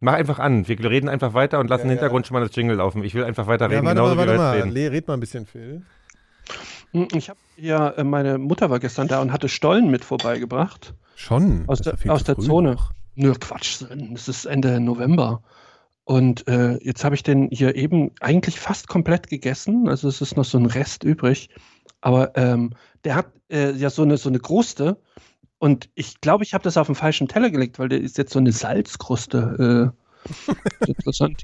Mach einfach an. Wir reden einfach weiter und lassen Ja, im Hintergrund schon mal das Jingle laufen. Ich will einfach weiter Ja, reden, warte genauso mal, warte wie wir mal. reden. Le, red mal ein bisschen, Phil. Hm, Ich habe ja, äh, meine Mutter war gestern da und hatte Stollen mit vorbeigebracht. Schon. Aus der, aus der Zone. noch. Nö, Quatsch, es ist Ende November. Und äh, jetzt habe ich den hier eben eigentlich fast komplett gegessen. Also es ist noch so ein Rest übrig. Aber ähm, der hat äh, ja so eine, so eine Kruste. Und ich glaube, ich habe das auf den falschen Teller gelegt, weil der ist jetzt so eine Salzkruste. Äh, interessant.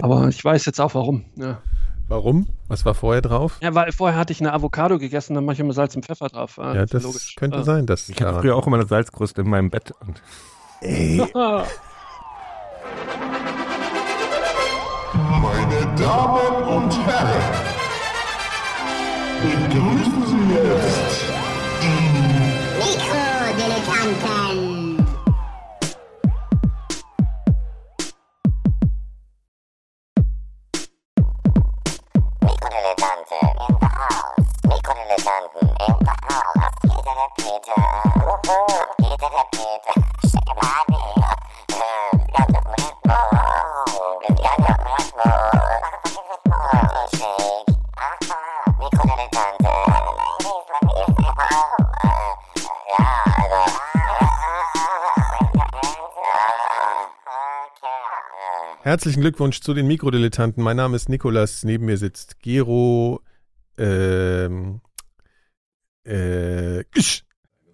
Aber ich weiß jetzt auch warum. Ja. Warum? Was war vorher drauf? ja, weil vorher hatte ich eine Avocado gegessen, dann mache ich immer Salz und Pfeffer drauf. Ah, Ja, das logisch. könnte Ah. sein, dass Ich hatte früher auch immer eine Salzkruste in meinem Bett. Und Ey. Meine Damen und Herren, begrüßen der Peter? Wuhu, geht der Peter? Herzlichen Glückwunsch zu den Mikrodilettanten. Mein Name ist Nikolas. Neben mir sitzt Gero. Ähm, äh.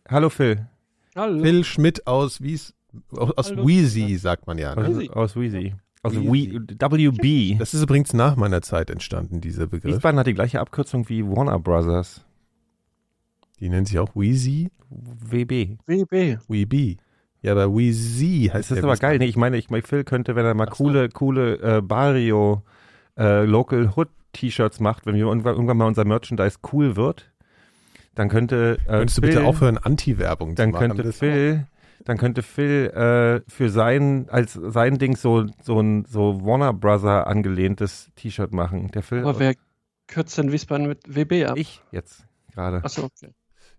Hallo Phil. Hallo. Phil Schmidt aus Wies, aus, aus. Wheezy, sagt man ja. Aus, Ne? Wheezy. aus Wheezy. Aus Wheezy. WB. Das ist übrigens nach meiner Zeit entstanden, dieser Begriff. Wiesbaden hat die gleiche Abkürzung wie Warner Brothers. Die nennt sich auch Wheezy, WB. WB. Weeby. Ja, aber Wheezy heißt Das ist ja aber geil. Nee, ich meine, ich meine, Phil könnte, wenn er mal Ach so. coole, coole äh, Barrio äh, Local Hood T-Shirts macht, wenn wir irgendwann, irgendwann mal unser Merchandise cool wird, dann könnte äh, Könntest du Phil, bitte aufhören, Anti-Werbung zu dann machen? könnte Das- Phil, dann könnte Phil äh, für sein als sein Ding so so ein so Warner Brother angelehntes T-Shirt machen. Der Phil, Aber wer kürzt denn Wiesbaden mit WB ab? ich jetzt gerade. Achso, okay.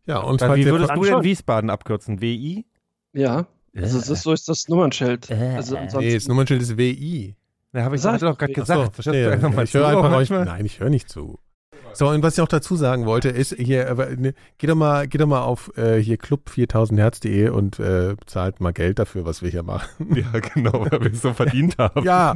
Ja, und wie würdest du denn. Wiesbaden abkürzen? WI? Ja. Also das ist, so ist das Nummernschild. Also ansonsten, nee, das Nummernschild ist WI. Da habe ich hatte doch gerade ich. Ach so, gesagt. verstehe. Ich höre einfach euch. manchmal? Nein, ich höre nicht zu. So, und was ich noch dazu sagen wollte, ist hier, aber, ne, geht doch mal, geht doch mal auf äh, hier club4000herz.de und äh, zahlt mal Geld dafür, was wir hier machen. Ja, genau, weil wir es so verdient haben. Ja,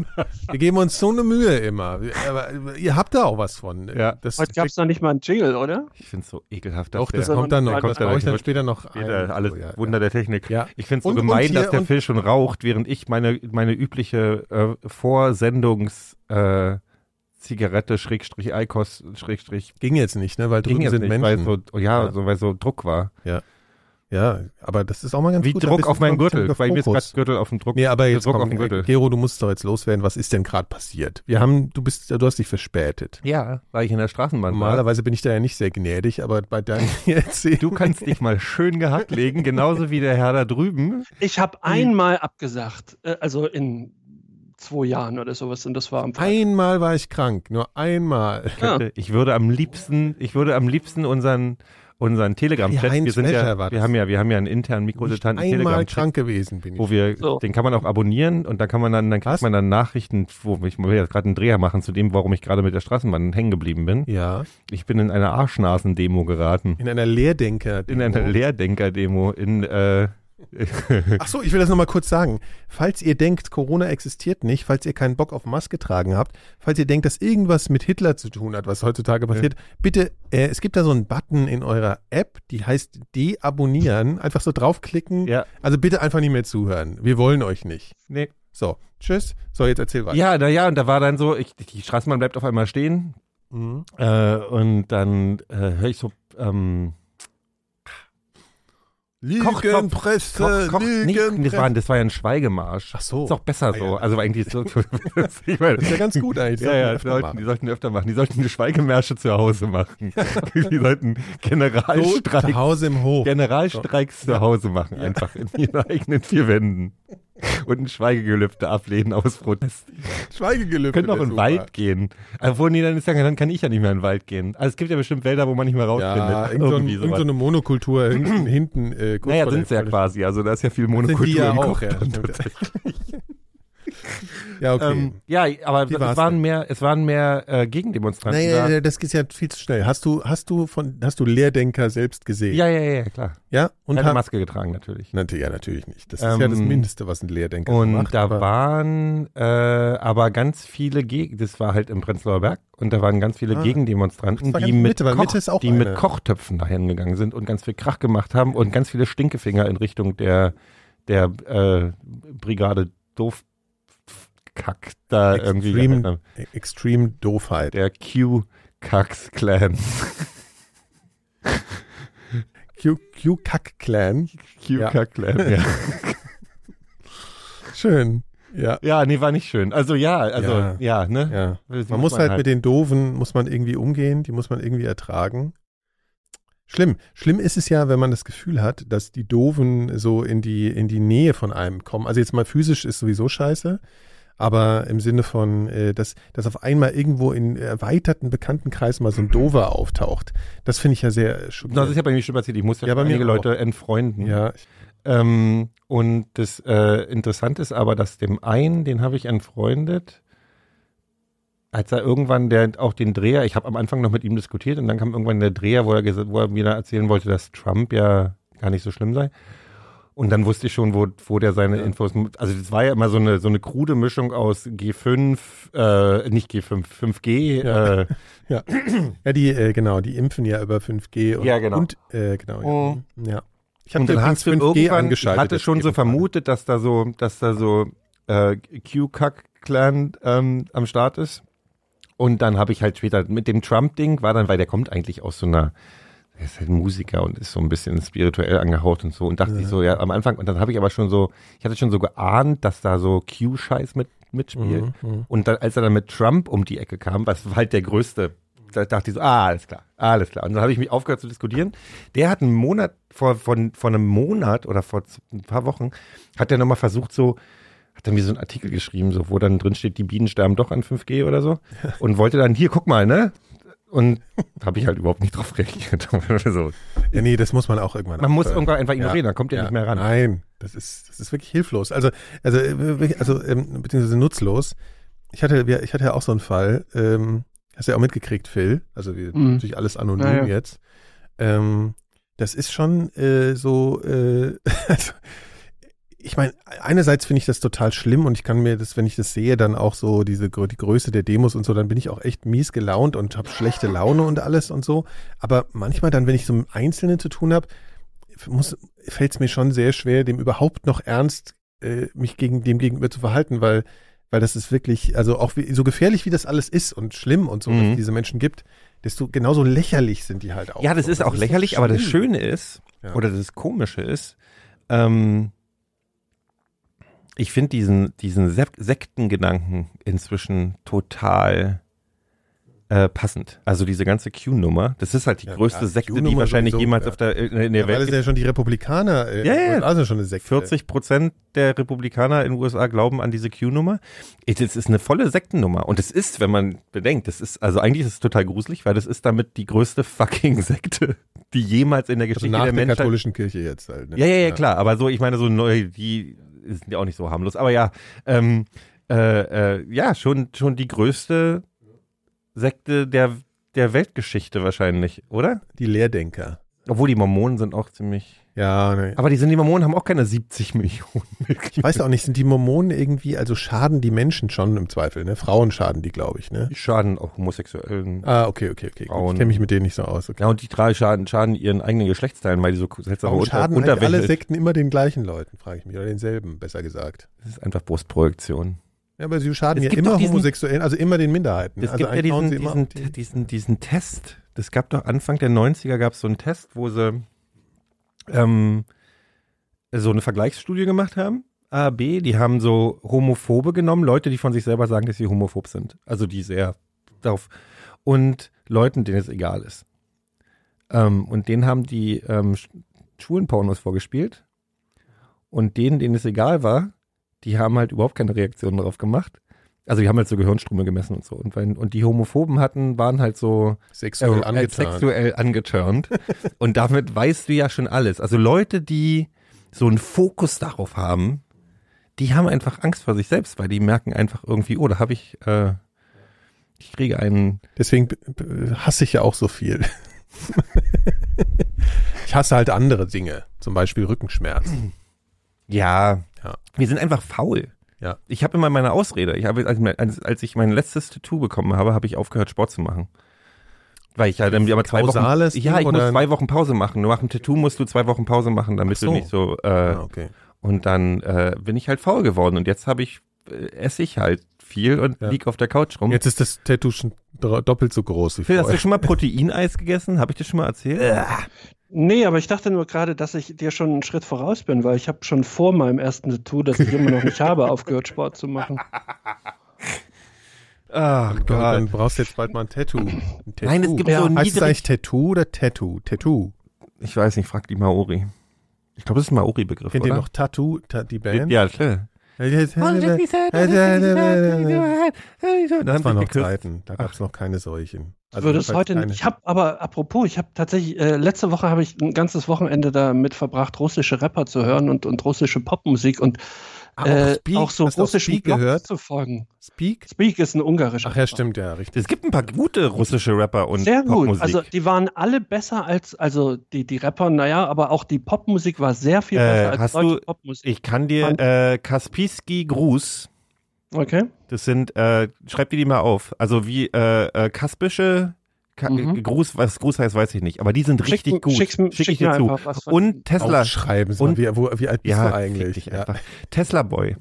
wir geben uns so eine Mühe immer. Aber ihr habt da auch was von. Ja. das heute gab es noch nicht mal einen Jingle, oder? Ich finde es so ekelhaft. Doch, dass das der- kommt dann noch. Kommt dann euch dann später noch Später, ein. alles So, ja, Wunder ja. der Technik. Ja. Ich finde es so Und- und gemein, hier- dass der und- Phil schon raucht, während ich meine, meine übliche äh, Vorsendungs äh, Zigarette Schrägstrich Eikos Schrägstrich Ging jetzt nicht, ne? Weil ging drüben jetzt sind nicht, weil Menschen. so, ja, Ja. so, weil so Druck war. ja, aber das ist auch mal ganz Wie gut. ein Druck auf meinen Gürtel, weil mir ist gerade Gürtel auf dem Druck. Nee, aber jetzt Druck komm, auf dem Gürtel. Gero, du musst doch jetzt loswerden. Was ist denn gerade passiert? Wir haben, du bist, du hast dich verspätet. Ja, weil ich in der Straßenbahn war. Normalerweise bin ich da ja nicht sehr gnädig, aber bei deinen Erzählungen. Du kannst dich mal schön gehackt legen, genauso wie der Herr da drüben. Ich habe einmal abgesagt, äh, also in zwei Jahren oder sowas und das war am Freitag. Einmal war ich krank, nur einmal. Ja. ich würde am liebsten, ich würde am liebsten unseren unseren Telegram-Chat, Heinz wir sind ja, war wir haben ja, wir haben ja einen internen einmal Telegram-Chat, krank gewesen bin ich. wo wir, So. den kann man auch abonnieren und da kann man dann, dann Was? kriegt man dann Nachrichten, wo ich will jetzt gerade einen Dreher machen zu dem, warum ich gerade mit der Straßenbahn hängen geblieben bin. ja, Ich bin in eine Arschnasen-Demo geraten. in einer Lehrdenker. In einer Lehrdenker-Demo in, äh, Ach so, ich will das nochmal kurz sagen. Falls ihr denkt, Corona existiert nicht, falls ihr keinen Bock auf Maske tragen habt, falls ihr denkt, dass irgendwas mit Hitler zu tun hat, was heutzutage passiert, bitte, äh, es gibt da so einen Button in eurer App, die heißt deabonnieren. Einfach so draufklicken. ja, Also bitte einfach nicht mehr zuhören. Wir wollen euch nicht. nee. So, tschüss. So, jetzt erzähl weiter. Ja, na ja, und da war dann so, ich, die Straßenbahn bleibt auf einmal stehen Mhm. äh, und dann äh, höre ich so, ähm, Lügenpresse, Koch, Koch, nicht, das, war, Lügenpresse. das war ja ein Schweigemarsch. Ach so. Ist auch besser Ah, so. ja. Also eigentlich so. ich meine, Das ist ja ganz gut eigentlich. Ja, ja, die sollten, die sollten öfter machen. Die sollten die Schweigemärsche zu Hause machen. die sollten Generalstreik, Zu Hause im Hof. Generalstreiks zu Hause machen, einfach in ihren eigenen vier Wänden. Und ein Schweigegelübde ablehnen aus Protest. Schweigegelübde. Können auch ist in den. Wald gehen. Obwohl, nee, dann ist ja, dann kann ich ja nicht mehr in den Wald gehen. Also es gibt ja bestimmt Wälder, wo man nicht mehr rausfindet. Ja, irgend so, ein, irgend so eine Monokultur hinten. hinten äh, Naja, sind sie ja quasi. Also da ist ja viel Sind Monokultur die ja im auch, ja, tatsächlich. Ja, okay. Ähm, ja, aber Wie es waren denn? mehr, es waren mehr äh, Gegendemonstranten naja, da. das geht ja viel zu schnell. Hast du, hast du von, hast du Lehrdenker selbst gesehen? Ja, ja, ja, klar. Ja? Und hab- Maske getragen natürlich. Ja natürlich nicht. Das ist ja das Ähm, Mindeste, was ein Lehrdenker Und macht. da aber- waren äh, aber ganz viele Gegen, das war halt im Prenzlauer Berg und da waren ganz viele Ah. Gegendemonstranten, die mit, Mitte, Koch, die mit. Kochtöpfen dahin gegangen sind und ganz viel Krach gemacht haben und ganz viele Stinkefinger in Richtung der der äh, Brigade Doofkack da irgendwie Extreme, haben. Extreme Doofheit. der Q-Kax-Clan. Q, Q Kack Clan. Q-Kack-Clan, ja. Schön. Ja. ja, nee, war nicht schön. Also ja, also Ja. ja, ne? Ja. Man muss halt mit den Doofen, muss man irgendwie umgehen, die muss man irgendwie ertragen. Schlimm. Schlimm ist es ja, wenn man das Gefühl hat, dass die Doofen so in die, in die Nähe von einem kommen. Also jetzt mal physisch ist sowieso scheiße, aber im Sinne von, äh, dass, dass auf einmal irgendwo in erweiterten Bekanntenkreis mal so ein Dover auftaucht. Das finde ich ja sehr Das ist schockierend. ja bei mir schon passiert. Ich musste Ja, ja, bei mir einige auch. Leute entfreunden. Ja, Ähm, und das äh, Interessante ist aber, dass dem einen, den habe ich entfreundet, als er irgendwann der auch den Dreher, ich habe am Anfang noch mit ihm diskutiert und dann kam irgendwann der Dreher, wo er, wo er mir da erzählen wollte, dass Trump ja gar nicht so schlimm sei. Und dann wusste ich schon, wo, wo der seine Infos, also das war ja immer so eine, so eine krude Mischung aus G5, äh, nicht G5, 5G, Ja. äh, ja. ja, die, äh, genau, die impfen ja über 5G und, Ja, genau. und äh, genau, Oh. ja. ja. Ich habe hast du 5G irgendwann, angeschaltet. ich hatte schon so vermutet, dass da so, dass da so äh, Q-Kack-Clan ähm, am Start ist. Und dann habe ich halt später mit dem Trump-Ding war dann, weil der kommt eigentlich aus so einer, er ist halt Musiker und ist so ein bisschen spirituell angehaucht und so. Und dachte ich so, ja, am Anfang, und dann habe ich aber schon so, ich hatte schon so geahnt, dass da so Q-Scheiß mit, mitspielt. Mhm, mhm. Und dann, als er dann mit Trump um die Ecke kam, was halt der größte, da dachte ich so, ah, alles klar, alles klar. Und dann habe ich mich aufgehört zu diskutieren. Der hat einen Monat, vor, von, vor einem Monat oder vor ein paar Wochen, hat der nochmal versucht, so, hat dann wie so einen Artikel geschrieben, so, wo dann drin steht, die Bienen sterben doch an 5G oder so. Und wollte dann, hier, guck mal, ne? Und habe ich halt überhaupt nicht drauf reagiert. so, Ja, nee, das muss man auch irgendwann man muss aufhören. irgendwann einfach ignorieren, dann kommt ihr nicht mehr ran. Nein, das ist, das ist wirklich hilflos. Also, also, äh, also ähm, beziehungsweise nutzlos. Ich hatte, ich hatte ja auch so einen Fall, ähm, hast du ja auch mitgekriegt, Phil. Also wir, Mhm. natürlich alles anonym Ja, ja. jetzt. Ähm, das ist schon äh, so, äh, also, ich meine, einerseits finde ich das total schlimm und ich kann mir das, wenn ich das sehe, dann auch so diese die Größe der Demos und so, dann bin ich auch echt mies gelaunt und habe schlechte Laune und alles und so. Aber manchmal dann, wenn ich so mit Einzelnen zu tun habe, fällt es mir schon sehr schwer, dem überhaupt noch ernst äh, mich gegen dem gegenüber zu verhalten, weil weil das ist wirklich, also auch wie, so gefährlich wie das alles ist und schlimm und so, dass Mhm. es diese Menschen gibt, desto genauso lächerlich sind die halt auch. Ja, das so. ist auch so lächerlich, aber das. Schöne ist, Ja. oder das Komische ist, ähm, ich finde diesen, diesen Sek Sektengedanken inzwischen total äh, passend. Also diese ganze Q-Nummer, das ist halt die Ja, größte klar, Sekte, die wahrscheinlich sowieso, jemals ja. auf der, in, in Ja, der weil Welt es ja schon die Republikaner, äh, Ja, ja. also schon eine Sekte. 40 Prozent der Republikaner in den USA glauben an diese Q-Nummer. Es ist eine volle Sektennummer. Und es ist, wenn man bedenkt, das ist, also eigentlich ist es total gruselig, weil das ist damit die größte fucking Sekte, die jemals in der Also Geschichte nach der der Menschheit katholischen Kirche jetzt halt. Ne? Ja, ja, ja, klar. Aber so, ich meine, so neu, die sind ja auch nicht so harmlos. Aber ja, ähm, äh, äh, ja, schon, schon die größte Sekte der, der Weltgeschichte wahrscheinlich, oder? Die Lehrdenker. Obwohl die Mormonen sind auch ziemlich. Ja, ne. Aber die sind die Mormonen haben auch keine 70 Millionen. Ich weiß auch nicht, sind die Mormonen irgendwie, also schaden die Menschen schon im Zweifel, ne? Frauen schaden die, glaube ich, ne? Die schaden auch Homosexuellen. Ah, okay, okay, okay. Frauen. Ich kenne mich mit denen nicht so aus. Okay. Ja, und die drei schaden, schaden ihren eigenen Geschlechtsteilen, weil die so seltsame Warum Unter schaden Unterwäsche alle Sekten immer den gleichen Leuten, frage ich mich. Oder denselben, besser gesagt. Das ist einfach Brustprojektion. Ja, aber sie schaden Es ja immer diesen- Homosexuellen, also immer den Minderheiten. Es also gibt ja diesen, diesen, auf die- diesen, diesen Test. Das gab doch Anfang der 90er gab es so einen Test, wo sie ähm, so eine Vergleichsstudie gemacht haben. A, B, die haben so Homophobe genommen, Leute, die von sich selber sagen, dass sie homophob sind. Also die sehr darauf. Und Leuten, denen es egal ist. Ähm, und denen haben die ähm, Sch- schwulen Pornos vorgespielt. Und denen, denen es egal war, die haben halt überhaupt keine Reaktion darauf gemacht. Also die haben halt so Gehirnströme gemessen und so. Und, wenn, und die Homophoben hatten, waren halt so sexuell äh, angetan. sexuell angeturnt. und damit weißt du ja schon alles. Also Leute, die so einen Fokus darauf haben, die haben einfach Angst vor sich selbst, weil die merken einfach irgendwie, oh, da habe ich, äh, ich kriege einen, Deswegen hasse ich ja auch so viel. ich hasse halt andere Dinge, zum Beispiel Rückenschmerzen. ja, Ja. wir sind einfach faul. Ja. Ich habe immer meine Ausrede. Ich habe, als, als, ich mein letztes Tattoo bekommen habe, habe ich aufgehört, Sport zu machen. Weil ich ja dann aber zwei Kausales Wochen, ja, ich muss oder- zwei Wochen Pause machen. Nur nach dem Tattoo musst du zwei Wochen Pause machen, damit so. du nicht so, äh, Ah, okay. und dann äh, bin ich halt faul geworden und jetzt habe ich, äh, esse ich halt viel und Ja. lieg auf der Couch rum. Jetzt ist das Tattoo schon doppelt so groß wie Phil, hast du vorher. schon mal Proteineis gegessen? Habe ich das schon mal erzählt? Nee, aber ich dachte nur gerade, dass ich dir schon einen Schritt voraus bin, weil ich habe schon vor meinem ersten Tattoo, das ich immer noch nicht habe, aufgehört, Sport zu machen. Ach Gott, dann brauchst du jetzt bald mal ein Tattoo. Ein Tattoo. Nein, es gibt Ja. so Heißt es eigentlich Tattoo oder Tattoo? Tattoo. Ich weiß nicht, frag die Maori. Ich glaube, das ist ein Maori-Begriff, Kennt oder? ihr noch Tattoo, ta die Band? Ja, klar. Das waren noch Zeiten, da gab es noch keine solchen. Also Würde es heute keine. Ich habe aber, apropos, ich habe tatsächlich, äh, letzte Woche habe ich ein ganzes Wochenende damit verbracht, russische Rapper zu hören und, und russische Popmusik. Und äh, Speak? auch so russischen Speak gehört? zu folgen. Speak? Speak ist ein ungarischer Ach ja, stimmt, ja, richtig. Es gibt ein paar gute russische Rapper und Sehr gut. Popmusik. Also die waren alle besser als, also die, die Rapper, naja, aber auch die Popmusik war sehr viel Äh, besser als hast deutsche du- Popmusik. ich kann dir äh, Kaspiski Gruß, Okay. das sind, äh, schreib dir die mal auf. Also wie äh, äh, kaspische Ka Mhm. äh, Gruß, was Gruß heißt, weiß ich nicht. Aber die sind Schick- richtig gut. schick's mir- Schick schick ich dir mir zu. Und Tesla. Aufschreiben, Sie und- mal, wie, wo, wie alt bist Ja, du eigentlich? Ja. einfach. Tesla Boy.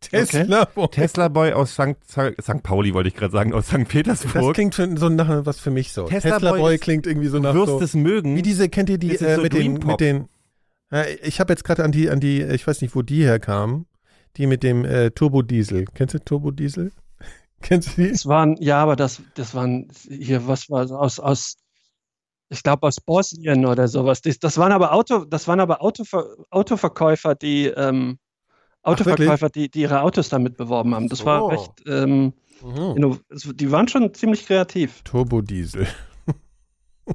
Tesla. Boy. Tesla Boy aus St. St. Pauli, wollte ich gerade sagen, aus St. Das Petersburg. klingt für, so nach was für mich so. Tesla Tesla, Boy Boy, ist- klingt irgendwie so nach Du wirst so, es mögen. Wie diese, kennt ihr die Das äh, so mit, den, mit den, ja, ich habe jetzt gerade an die, an die, ich weiß nicht, wo die herkamen, die mit dem äh, Turbodiesel. Kennst du Turbodiesel? Kennst du die? Das waren, ja, aber das, das waren hier, was war das, aus, aus, ich glaube aus Bosnien oder sowas. Das, das waren aber Auto, das waren aber Autover, Autoverkäufer, die, ähm, Autoverkäufer, die, die ihre Autos damit beworben haben. Das So. war recht, ähm, Mhm. die waren schon ziemlich kreativ. Turbodiesel.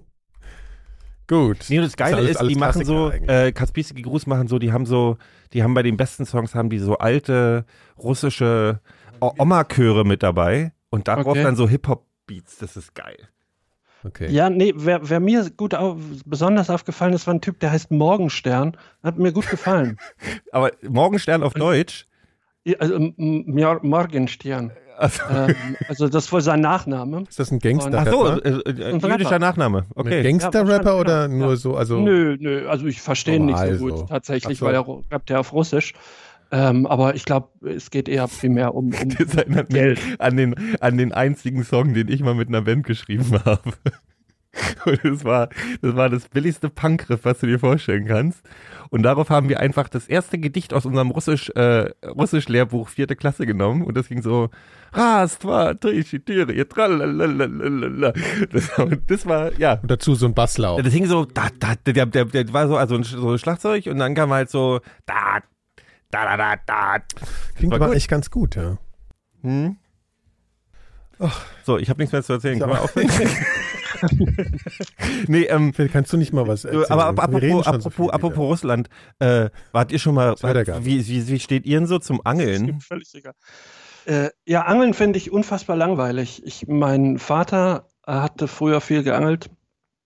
Gut. Nee, und das Geile alles- ist, alles die machen Klassiker so, eigentlich. äh, Kaspiski Gruß machen so, die haben so, die haben bei den besten Songs haben die so alte russische Oma-Chöre mit dabei und darauf Okay. dann so Hip-Hop-Beats, das ist geil. Okay. Ja, nee, wer, wer mir gut au besonders aufgefallen ist, war ein Typ, der heißt Morgenstern. Hat mir gut gefallen. Aber Morgenstern auf Deutsch, Ja, also, m- m- Morgenstern. also, ähm, also das ist wohl sein Nachname. Ist das ein ach so, Gangster-Rapper? äh, äh, Ein jüdischer. Nachname, okay. Gangster-Rapper Ja, oder nur ja. so, also Nö, nö, also ich verstehe ihn nicht so gut so. tatsächlich, so. weil er rappt ja auf Russisch. Ähm, aber ich glaube, es geht eher primär um, um das erinnert Geld. Mich an den, an den einzigen Song, den ich mal mit einer Band geschrieben habe. Und das war, das war das billigste Punkriff, was du dir vorstellen kannst. Und darauf haben wir einfach das erste Gedicht aus unserem Russisch, äh, Russisch-Lehrbuch vierte Klasse genommen. Und das ging so, Ras, twa, tri, schitiri, tralalalala. Das, das war, ja. Und dazu so ein Basslauf. Das hing so, da, da, der, der, der war so, also so Schlagzeug und dann kam halt so, da, da, da, da, da. Klingt war aber gut. echt ganz gut, ja. Hm? So, ich habe nichts mehr zu erzählen. Können wir aufhören? nee, ähm, Phil, kannst du nicht mal was erzählen? aber ab- apropos, schon so viel apropos, apropos. Russland, äh, wart ihr schon mal, gab. wie, wie, wie steht ihr denn so zum Angeln? völlig egal. Äh, ja, Angeln finde ich unfassbar langweilig. Ich, mein Vater hatte früher viel geangelt.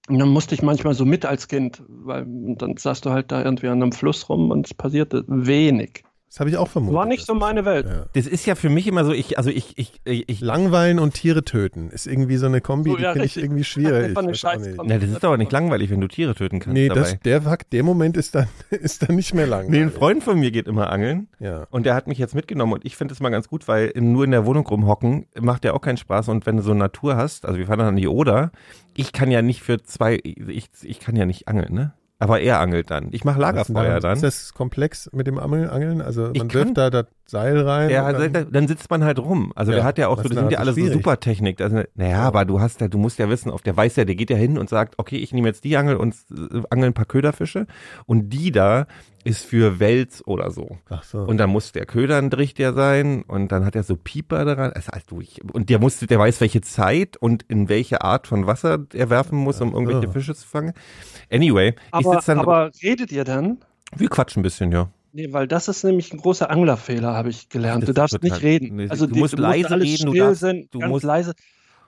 Und dann musste ich manchmal so mit als Kind, weil dann saß du halt da irgendwie an einem Fluss rum und es passierte wenig. Das habe ich auch vermutet. War nicht so meine Welt. Ja. Das ist ja für mich immer so, ich, also ich, ich, ich, ich Langweilen und Tiere töten ist irgendwie so eine Kombi, die ja, finde ich irgendwie schwierig. Nicht. na, das ist aber nicht langweilig, wenn du Tiere töten kannst Nee, dabei. das, der, Fakt- der Moment ist dann, ist dann nicht mehr lang. nee, ein Freund von mir geht immer angeln Ja. und der hat mich jetzt mitgenommen und ich finde es mal ganz gut, weil nur in der Wohnung rumhocken macht ja auch keinen Spaß und wenn du so Natur hast, also wir fahren dann an die Oder, ich kann ja nicht für zwei, ich, ich kann ja nicht angeln, ne? Aber er angelt dann. Ich mache Lagerfeuer Ist dann. das komplex mit dem Angeln? Also man wirft da das Seil rein. Ja, dann, dann sitzt man halt rum. Also Ja, der hat ja auch so, das ist sind ja alles so super Technik. Also, naja, aber du hast ja, du musst ja wissen, auf der weiß ja, der geht ja hin und sagt, okay, ich nehme jetzt die Angel und äh, angel ein paar Köderfische und die da ist für Wels oder so. Ach so. Und dann muss der Köder ein Trichter sein und dann hat er so Pieper daran. Also, also ich, und der muss, der weiß, welche Zeit und in welche Art von Wasser er werfen muss, um irgendwelche so. Fische zu fangen. Anyway, ich Aber, sitze dann, aber redet ihr dann? wir quatschen ein bisschen, ja. Nee, weil das ist nämlich ein großer Anglerfehler, habe ich gelernt. Das Du darfst nicht reden. Nee, also du die- musst leise alles reden, du darfst- sein, du ganz musst- leise.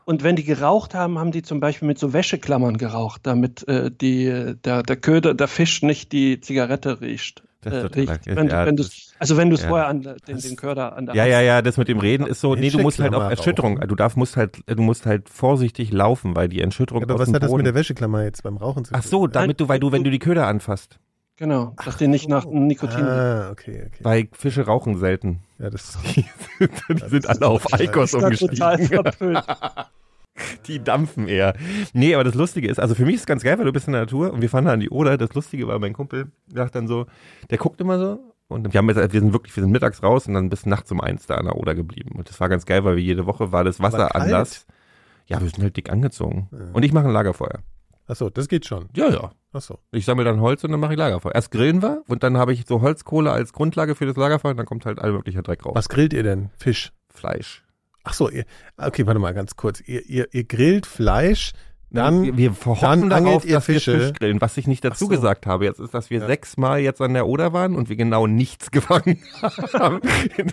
Und wenn die geraucht haben, haben die zum Beispiel mit so Wäscheklammern geraucht, damit äh, die, der, der Köder, der Fisch nicht die Zigarette riecht. Das Äh, riecht. Wenn, ja, wenn also wenn du es ja. vorher an der- den, den Köder an der Ja, ja, ja, das mit dem Reden ist so, nee, du musst halt auf Erschütterung, rauchen. du darfst, musst halt, du musst halt vorsichtig laufen, weil die Erschütterung Aber aus was dem hat das Boden. mit der Wäscheklammer jetzt beim Rauchen zu tun? Ach so, damit du, weil du, wenn du die Köder anfasst. Genau, dass die nicht nach Nikotin. Ah, okay, okay. Weil Fische rauchen selten. Ja, das Die sind alle auf Eikos total umgestiegen. verpönt. Die dampfen eher. Nee, aber das Lustige ist, also für mich ist es ganz geil, weil du bist in der Natur und wir fahren da an die Oder. Das Lustige war, mein Kumpel sagt dann so, der guckt immer so und wir haben jetzt, wir sind wirklich, wir sind mittags raus und dann bis nachts um eins da an der Oder geblieben. Und das war ganz geil, weil wir jede Woche war das Wasser kalt? anders. Ja, wir sind halt dick angezogen. Ja. Und ich mache ein Lagerfeuer. Ach so, das geht schon. Ja, ja. Ach so. Ich sammle dann Holz und dann mache ich Lagerfeuer. Erst grillen wir und dann habe ich so Holzkohle als Grundlage für das Lagerfeuer und dann kommt halt all möglicher Dreck raus. Was grillt ihr denn? Fisch. Fleisch. Ach so, ihr, okay, warte mal ganz kurz. Ihr, ihr, ihr grillt Fleisch, dann wir, wir dann darauf, ihr dass Fische. wir Fisch grillen. Was ich nicht dazu so. gesagt habe jetzt ist, dass wir Ja. sechsmal jetzt an der Oder waren und wir genau nichts gefangen haben.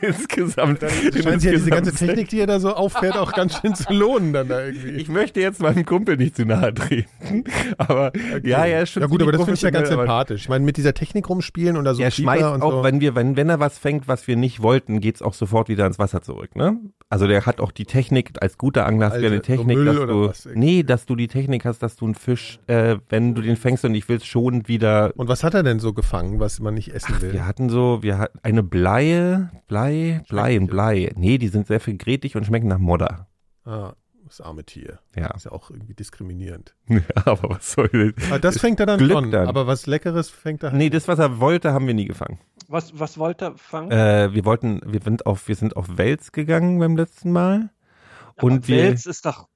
insgesamt. scheint sich ja diese ganze insgesamt Technik, die ihr da so auffährt, auch ganz schön zu lohnen dann da irgendwie. Ich möchte jetzt meinem Kumpel nicht zu nahe treten, aber ja, ja, ist schon ja gut, aber das finde ich ja ganz sympathisch. Ich meine, mit dieser Technik rumspielen und da so er Pieper schmeißt und auch, so. wenn wir, wenn, wenn er was fängt, was wir nicht wollten, geht's auch sofort wieder ins Wasser zurück, ne? Also der hat auch die Technik, als guter Angler hast du ja eine Technik, so dass du, nee, dass du die Technik hast, dass du einen Fisch, äh, wenn du den fängst und ich willst schon wieder, und was hat er denn so gefangen, was man nicht essen will? wir hatten so, wir hatten eine Bleie, Blei, Blei, ein? Blei. Nee, die sind sehr viel gretig und schmecken nach Modder. Ah, das arme Tier. Ja. Ist ja auch irgendwie diskriminierend. ja, aber was soll das? Aber das fängt er dann Glück schon. dann. Aber was Leckeres fängt er halt. Nee, das, was er wollte, haben wir nie gefangen. Was, was wollte er fangen? Äh, wir wollten, wir sind auf, wir sind auf Wels gegangen beim letzten Mal. und wir- Wels ist doch,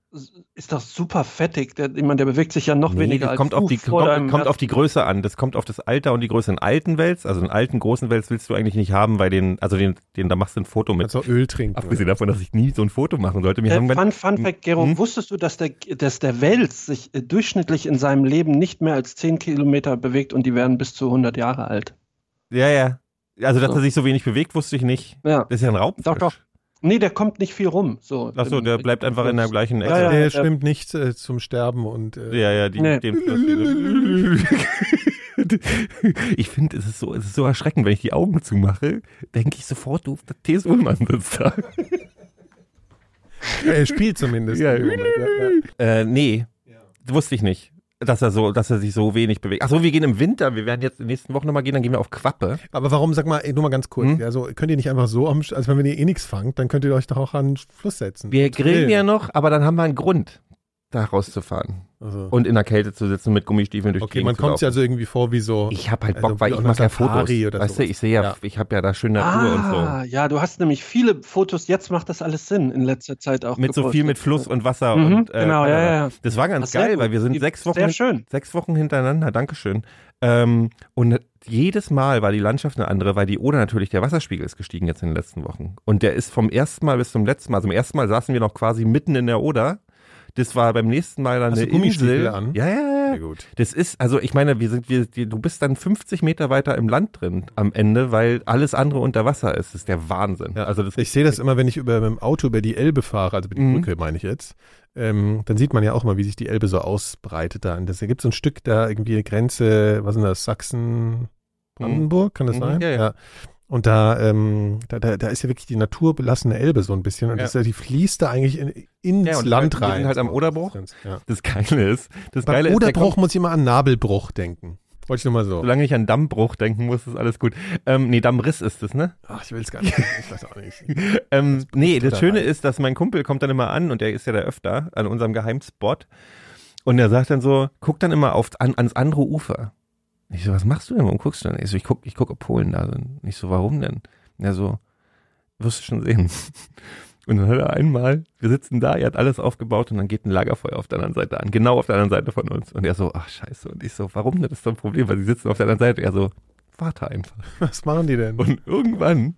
ist doch super fettig. Der, ich meine, der bewegt sich ja noch Nee, weniger das als kommt auf die kommt, kommt auf die Größe an. Das kommt auf das Alter und die Größe. Einen alten Wels, also einen alten großen Wels willst du eigentlich nicht haben, weil den, also den, den da machst du ein Foto mit. Auch Öl trinken. Abgesehen davon, dass ich nie so ein Foto machen sollte. Äh, Fun, Fun Fact, Gero, Hm? wusstest du, dass der, dass der Wels sich äh, durchschnittlich in seinem Leben nicht mehr als 10 Kilometer bewegt und die werden bis zu 100 Jahre alt? ja, ja. Also, dass So. er sich so wenig bewegt, wusste ich nicht. Ja. Das ist ja ein Raubfisch. Doch, doch. Nee, der kommt nicht viel rum. So, Achso, der bleibt einfach in der gleichen Ecke. Ja, ja. der schwimmt nicht äh, zum Sterben und äh, Ja, ja, die, Nee. dem, ich finde, es ist so, es ist so erschreckend, wenn ich die Augen zumache, denke ich sofort, du, der T.S. Ullmann sitzt da. er spielt zumindest. Ja. Moment, ja, ja. Äh, nee, wusste ich nicht, dass er so, dass er sich so wenig bewegt. Achso, wir gehen im Winter, wir werden jetzt in den nächsten Wochen nochmal gehen, dann gehen wir auf Quappe. Aber warum, sag mal, nur mal ganz kurz, Hm? ja, so, könnt ihr nicht einfach so, am, also wenn ihr eh nichts fangt, dann könnt ihr euch doch auch an den Fluss setzen. Wir Und grillen ja noch, aber dann haben wir einen Grund, da rauszufahren. Also, Und in der Kälte zu sitzen mit Gummistiefeln durch die okay, Gegend man kommt sich laufen. also irgendwie vor wie so. Ich habe halt Also Bock, weil wie ich mache ja Fotos. Weißt du, ich sehe ja, Ja. ich habe ja da schöne Natur und so. Ah, ja, du hast nämlich viele Fotos, jetzt macht das alles Sinn, in letzter Zeit auch. Mit so viel mit. Fluss und Wasser Mhm, und äh, genau, ja, ja. Das war ganz sehr geil, weil wir sind Die- sechs Wochen, Sehr schön. sechs Wochen hintereinander, Dankeschön. Ähm, und jedes Mal war die Landschaft eine andere, weil die Oder natürlich, der Wasserspiegel ist gestiegen jetzt in den letzten Wochen. Und der ist vom ersten Mal bis zum letzten Mal, also im ersten Mal saßen wir noch quasi mitten in der Oder. Das war beim nächsten Mal dann Hast eine du Insel. an? Ja, ja, ja. Sehr gut. Das ist, also ich meine, wir sind, wir, du bist dann 50 Meter weiter im Land drin am Ende, weil alles andere unter Wasser ist. Das ist der Wahnsinn. Ja. Also das Ich sehe das immer, wenn ich über, mit dem Auto über die Elbe fahre, also über die Mhm. Brücke meine ich jetzt. Ähm, dann sieht man ja auch mal, wie sich die Elbe so ausbreitet da. Und das, da gibt so ein Stück da irgendwie eine Grenze, was ist denn das, Sachsen, Brandenburg, kann das Mhm, sein? ja, ja. Und da, ähm, da, da, da ist ja wirklich die naturbelassene Elbe so ein bisschen. Und Ja. das die fließt da eigentlich in, ins Ja, Land wir rein. sind halt am. Oderbruch. Ja. Das Geile ist, das Bei Geile ist, der Oderbruch muss ich immer an Nabelbruch denken. Wollte ich nur mal so. solange ich an Dammbruch denken muss, ist alles gut. Ähm, nee, Dammriss ist es, ne? Ach, ich will es gar nicht. Ich weiß auch nicht. Ähm, nee, das da Schöne rein. ist, dass mein Kumpel kommt dann immer an und der ist ja da öfter an unserem Geheimspot und er sagt dann so, guck dann immer auf, an, ans andere Ufer. Ich so, was machst du denn? Warum guckst du denn? Ich so, ich guck, ich guck, ob Polen da sind. Ich so, warum denn? Er so, wirst du schon sehen. Und dann hat er einmal, wir sitzen da, er hat alles aufgebaut und dann geht ein Lagerfeuer auf der anderen Seite an, genau auf der anderen Seite von uns. Und er so, ach scheiße. Und ich so, warum denn? Das ist doch ein Problem, weil sie sitzen auf der anderen Seite. Er so, warte einfach. Was machen die denn? Und irgendwann,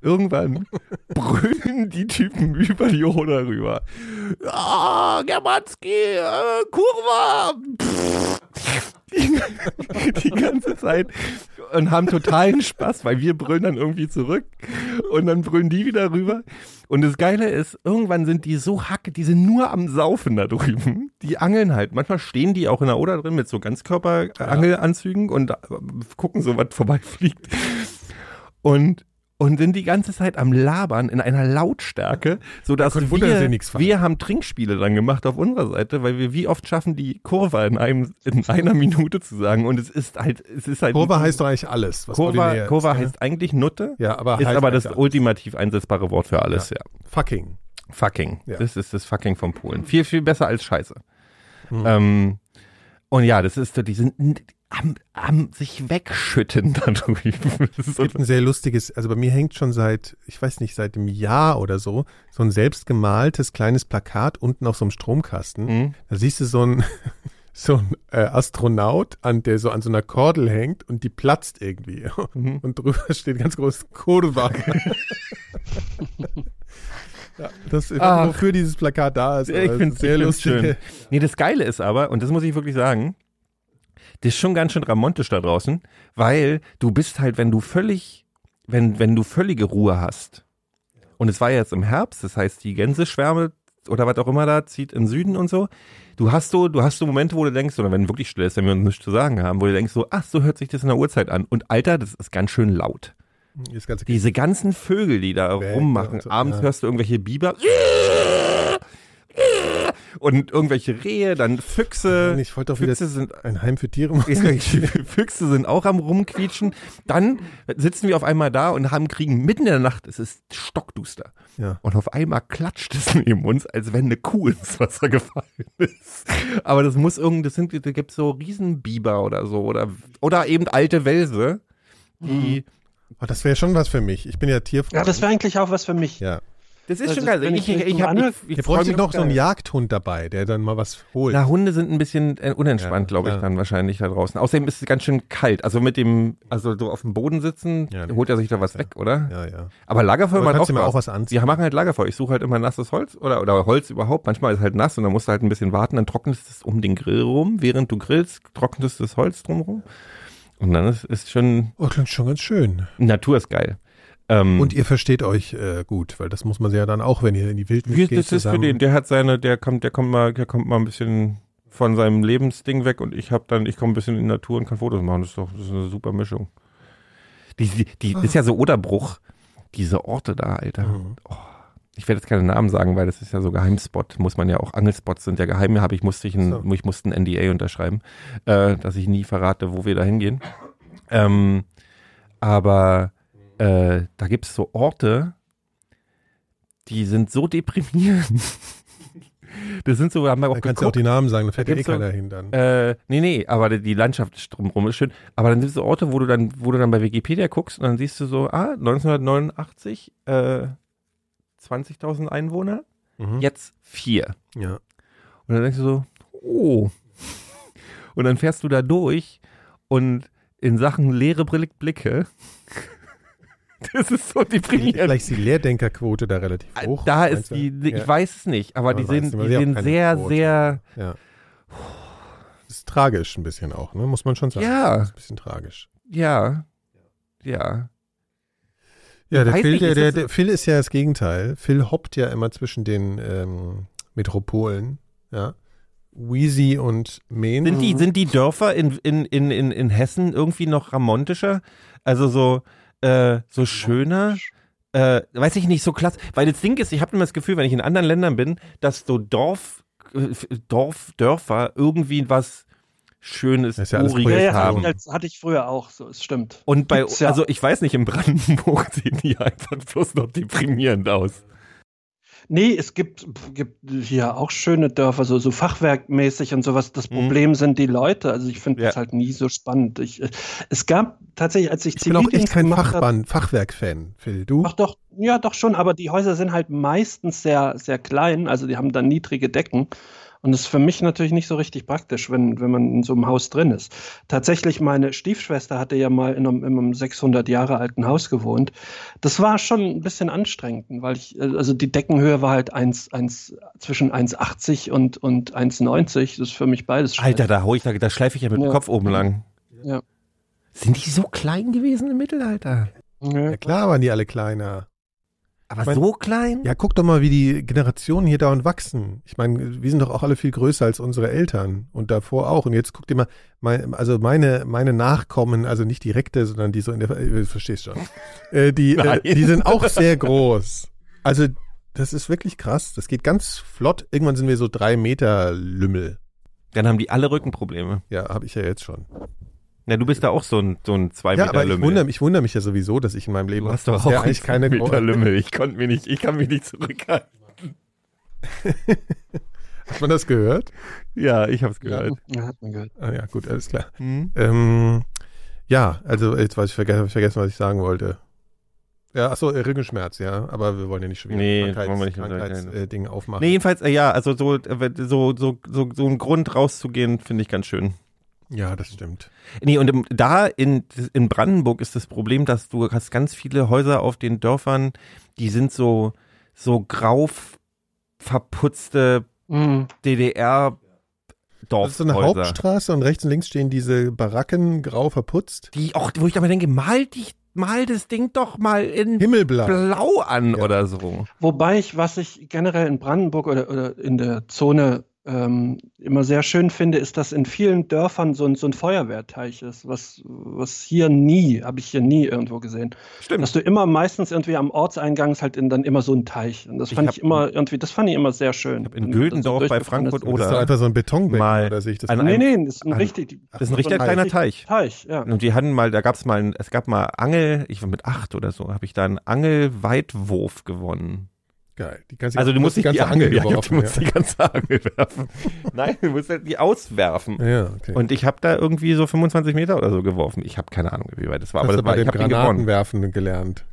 irgendwann brüllen die Typen über die Oder rüber. Ah, Germanski, äh, Kurva. Pff. die, ganze Zeit und haben totalen Spaß, weil wir brüllen dann irgendwie zurück und dann brüllen die wieder rüber. Und das Geile ist, irgendwann sind die so hacke, die sind nur am Saufen da drüben. Die angeln halt. Manchmal stehen die auch in der Oder drin mit so Ganzkörperangelanzügen und äh, gucken so, was vorbeifliegt. Und und sind die ganze Zeit am Labern in einer Lautstärke, so dass konnte wundern, dass ihr wir, wir haben Trinkspiele dann gemacht auf unserer Seite, weil wir wie oft schaffen, die Kurve in einem in einer Minute zu sagen und es ist halt es ist halt Kurva heißt doch eigentlich alles, was ordinär Kurva ist, ne? heißt eigentlich Nutte, Ja, aber ist aber das eigentlich ultimativ einsetzbare Wort für alles, ja. Fucking. Fucking. Ja. Das ist das Fucking von Polen. Viel, viel besser als Scheiße. Mhm. Ähm, und ja, das ist so, die sind am, am sich wegschütten da drüben. Das ist so, gibt ein sehr lustiges, also bei mir hängt schon seit, ich weiß nicht, seit einem Jahr oder so, so ein selbst gemaltes kleines Plakat unten auf so einem Stromkasten. Mhm. Da siehst du so ein, so ein äh, Astronaut, an der so an so einer Kordel hängt und die platzt irgendwie. Mhm. Und drüber steht ganz groß Kurva. ja, das ist, Ach. wofür dieses Plakat da ist. ich es finde ist es sehr lustig. Nee, das Geile ist aber, und das muss ich wirklich sagen, das ist schon ganz schön ramontisch da draußen, weil du bist halt, wenn du völlig, wenn, wenn du völlige Ruhe hast, und es war jetzt im Herbst, das heißt, die Gänseschwärme oder was auch immer da zieht in Süden und so, du hast so, du hast so Momente, wo du denkst, oder wenn wirklich still ist, wenn wir uns nichts zu sagen haben, wo du denkst so, ach, so hört sich das in der Uhrzeit an. Und Alter, das ist ganz schön laut. Ganze Diese ganzen Vögel, die da Bäcker rummachen. so, Abends ja. hörst du irgendwelche Biber und irgendwelche Rehe, dann Füchse. ich wollte doch wieder Füchse sind ein Heim für Tiere machen. Füchse sind auch am rumquietschen. Dann sitzen wir auf einmal da und haben kriegen mitten in der Nacht, es ist stockduster. Ja. Und auf einmal klatscht es neben uns, als wenn eine Kuh ins Wasser gefallen ist. Aber das muss irgend, das sind, da gibt so Riesenbiber oder so oder, oder eben alte Wälse, die, Oh, das wäre schon was für mich. Ich bin ja Tierfreund. Ja, das wäre eigentlich auch was für mich. ja. Das ist Also, schon geil. Ich, ich ich, mich ich, so hab, ich, ich Hier freu bräuchte mich noch so einen geil. Jagdhund dabei, der dann mal was holt. Na, Hunde sind ein bisschen äh, unentspannt, Ja, glaube ich, ja. dann wahrscheinlich da draußen. Außerdem ist es ganz schön kalt. Also mit dem, also so auf dem Boden sitzen, Ja, nee. holt er sich da was weg, oder? ja, ja. Aber Lagerfeuer macht auch du mir Spaß. auch was anziehen? Die machen halt Lagerfeuer. Ich suche halt immer nasses Holz oder, oder Holz überhaupt. Manchmal ist es halt nass und dann musst du halt ein bisschen warten. Dann trocknest es um den Grill rum. Während du grillst, trocknest das Holz drumherum. Und dann ist, ist schon, Oh, klingt schon ganz schön. Natur ist geil. Ähm, Und ihr versteht euch äh, gut, weil das muss man ja dann auch, wenn ihr in die Wildnis wie, geht das ist für zusammen. den, der hat seine, der kommt, der kommt mal, der kommt mal ein bisschen von seinem Lebensding weg und ich habe dann, ich komme ein bisschen in die Natur und kann Fotos machen. Das ist doch, das ist eine super Mischung. Die, die, die das ist ja so Oderbruch. Diese Orte da, Alter. Mhm. Ich werde jetzt keine Namen sagen, weil das ist ja so Geheimspot. Muss man ja auch, Angelspots sind ja geheim. Habe ich, musste ich, ein, So. ich musste ein NDA unterschreiben, äh, dass ich nie verrate, wo wir da hingehen. Ähm, aber äh, da gibt es so Orte, die sind so deprimierend. Das sind so, haben wir auch Dann kannst du auch die Namen sagen, da fährt Da ja eh gibt's so- keiner hin dann. Äh, nee, nee, aber die- Landschaft drumherum ist schön. Aber dann sind so Orte, wo du dann, wo du dann bei Wikipedia guckst und dann siehst du so, ah, 1989, äh, 20.000 Einwohner, Mhm. jetzt vier. Ja. Und dann denkst du so, oh. Und dann fährst du da durch und in Sachen leere Blicke, das ist so deprimierend. Vielleicht ist die Leerdenkerquote da relativ hoch. da ist die, ich ja. weiß es nicht, aber Man die weil die keine sehr, Quote sehr, Ja. Das ist tragisch ein bisschen auch, ne? muss man schon sagen. Ja. Das ist ein bisschen tragisch. ja, ja. Ja, der Phil, nicht, der, ist der, der Phil ist ja das Gegenteil. Phil hoppt ja immer zwischen den ähm, Metropolen. Ja. Wheezy und Maine. Sind die, sind die Dörfer in, in, in, in, in Hessen irgendwie noch ramontischer? Also so, äh, so schöner? Äh, weiß ich nicht, so klasse. Weil das Ding ist, ich habe immer das Gefühl, wenn ich in anderen Ländern bin, dass so Dorf, äh, Dorf, Dörfer irgendwie was Schönes, Das ist ja alles Uriges Ja, ja, haben. das hatte ich früher auch, so, es stimmt. Und bei, ja. also ich weiß nicht, in Brandenburg sehen die einfach bloß noch deprimierend aus. Nee, es gibt, gibt hier auch schöne Dörfer, so, so fachwerkmäßig und sowas. Das Mhm. Problem sind die Leute. Also ich finde Ja. das halt nie so spannend. Ich, äh, es gab tatsächlich, als ich ich bin auch echt kein Fachwerk-Fan, Phil. Du? Ach doch, ja, doch schon, aber die Häuser sind halt meistens sehr, sehr klein, also die haben dann niedrige Decken. Und das ist für mich natürlich nicht so richtig praktisch, wenn, wenn man in so einem Haus drin ist. Tatsächlich, meine Stiefschwester hatte ja mal in einem, in einem 600 Jahre alten Haus gewohnt. Das war schon ein bisschen anstrengend, weil ich, also die Deckenhöhe war halt 1, 1, zwischen 1,80 und, und 1,90. Das ist für mich beides schwer. Alter, da hau ich, da, da schleife ich ja mit dem Ja. Kopf oben lang. Ja. Sind die so klein gewesen im Mittelalter? Ja. Ja klar waren die alle kleiner. Aber Ich mein- so klein? Ja, guck doch mal, wie die Generationen hier dauernd wachsen. Ich meine, wir sind doch auch alle viel größer als unsere Eltern und davor auch. Und jetzt guck dir mal, mein, also meine, meine Nachkommen, also nicht direkte, sondern die so in der, äh, du verstehst schon, äh, die, äh, die sind auch sehr groß. Also das ist wirklich krass. Das geht ganz flott. Irgendwann sind wir so drei Meter Lümmel. Dann haben die alle Rückenprobleme. Ja, habe ich ja jetzt schon. Na, du bist da auch so ein, so ein zwei Ja, Meter aber ich Lümmel. wundere, ich wundere mich ja sowieso, dass ich in meinem Leben du hast doch auch eigentlich keine Meter Lümmel. Ich konnte mir nicht, ich kann mich nicht zurückhalten. Hat man das gehört? Ja, ich hab's gehört. Ja, hat man gehört. Ah ja, gut, alles klar. Hm? Ähm, ja, also jetzt weiß ich vergessen, hab ich vergessen, was ich sagen wollte. Ja, achso, äh, Rückenschmerz, ja, aber wir wollen ja nicht schon wieder Nee, Krankheits, äh, Dinge aufmachen. Nee, jedenfalls, äh, ja, also so, äh, so, so, so, so ein Grund rauszugehen, finde ich ganz schön. Ja, das stimmt. Nee, und im, da in, in Brandenburg ist das Problem, dass du hast ganz viele Häuser auf den Dörfern, die sind so, so grau verputzte Mhm. DDR Das ist so eine Dorfhäuser. Hauptstraße und rechts und links stehen diese Baracken grau verputzt. Die auch, wo ich aber denke, mal dich, mal das Ding doch mal in Himmelblau. blau an Ja. oder so. Wobei ich, was ich generell in Brandenburg oder, oder in der Zone ähm, immer sehr schön finde, ist, dass in vielen Dörfern so ein, so ein Feuerwehrteich ist, was, was hier nie, habe ich hier nie irgendwo gesehen. Stimmt. Dass du immer meistens irgendwie am Ortseingang ist halt in, dann immer so ein Teich. Und das Ich fand ich immer irgendwie, das fand ich immer sehr schön. in Güldendorf so bei Frankfurt ist. Das ist Oder doch einfach so ein Betonbecken, mal oder sehe ich das? an Nee, einem- nee, das ist ein an- richtig. Das ist ein richtiger kleiner Teich. Teich, ja. Und die hatten mal, da gab's mal, ein- es gab mal Angel, ich war mit acht oder so, habe ich da einen Angelweitwurf gewonnen. Geil. Die ganze, Also du musst die nicht ganze die Angel ja, geworfen. du musst die ganze Angel werfen. Nein, du musst halt die auswerfen. ja. ja, okay. Und ich habe da irgendwie so 25 Meter oder so geworfen. Ich habe keine Ahnung, wie weit das war, Hast aber das war, bei ich dem habe. Granatenwerfen gelernt.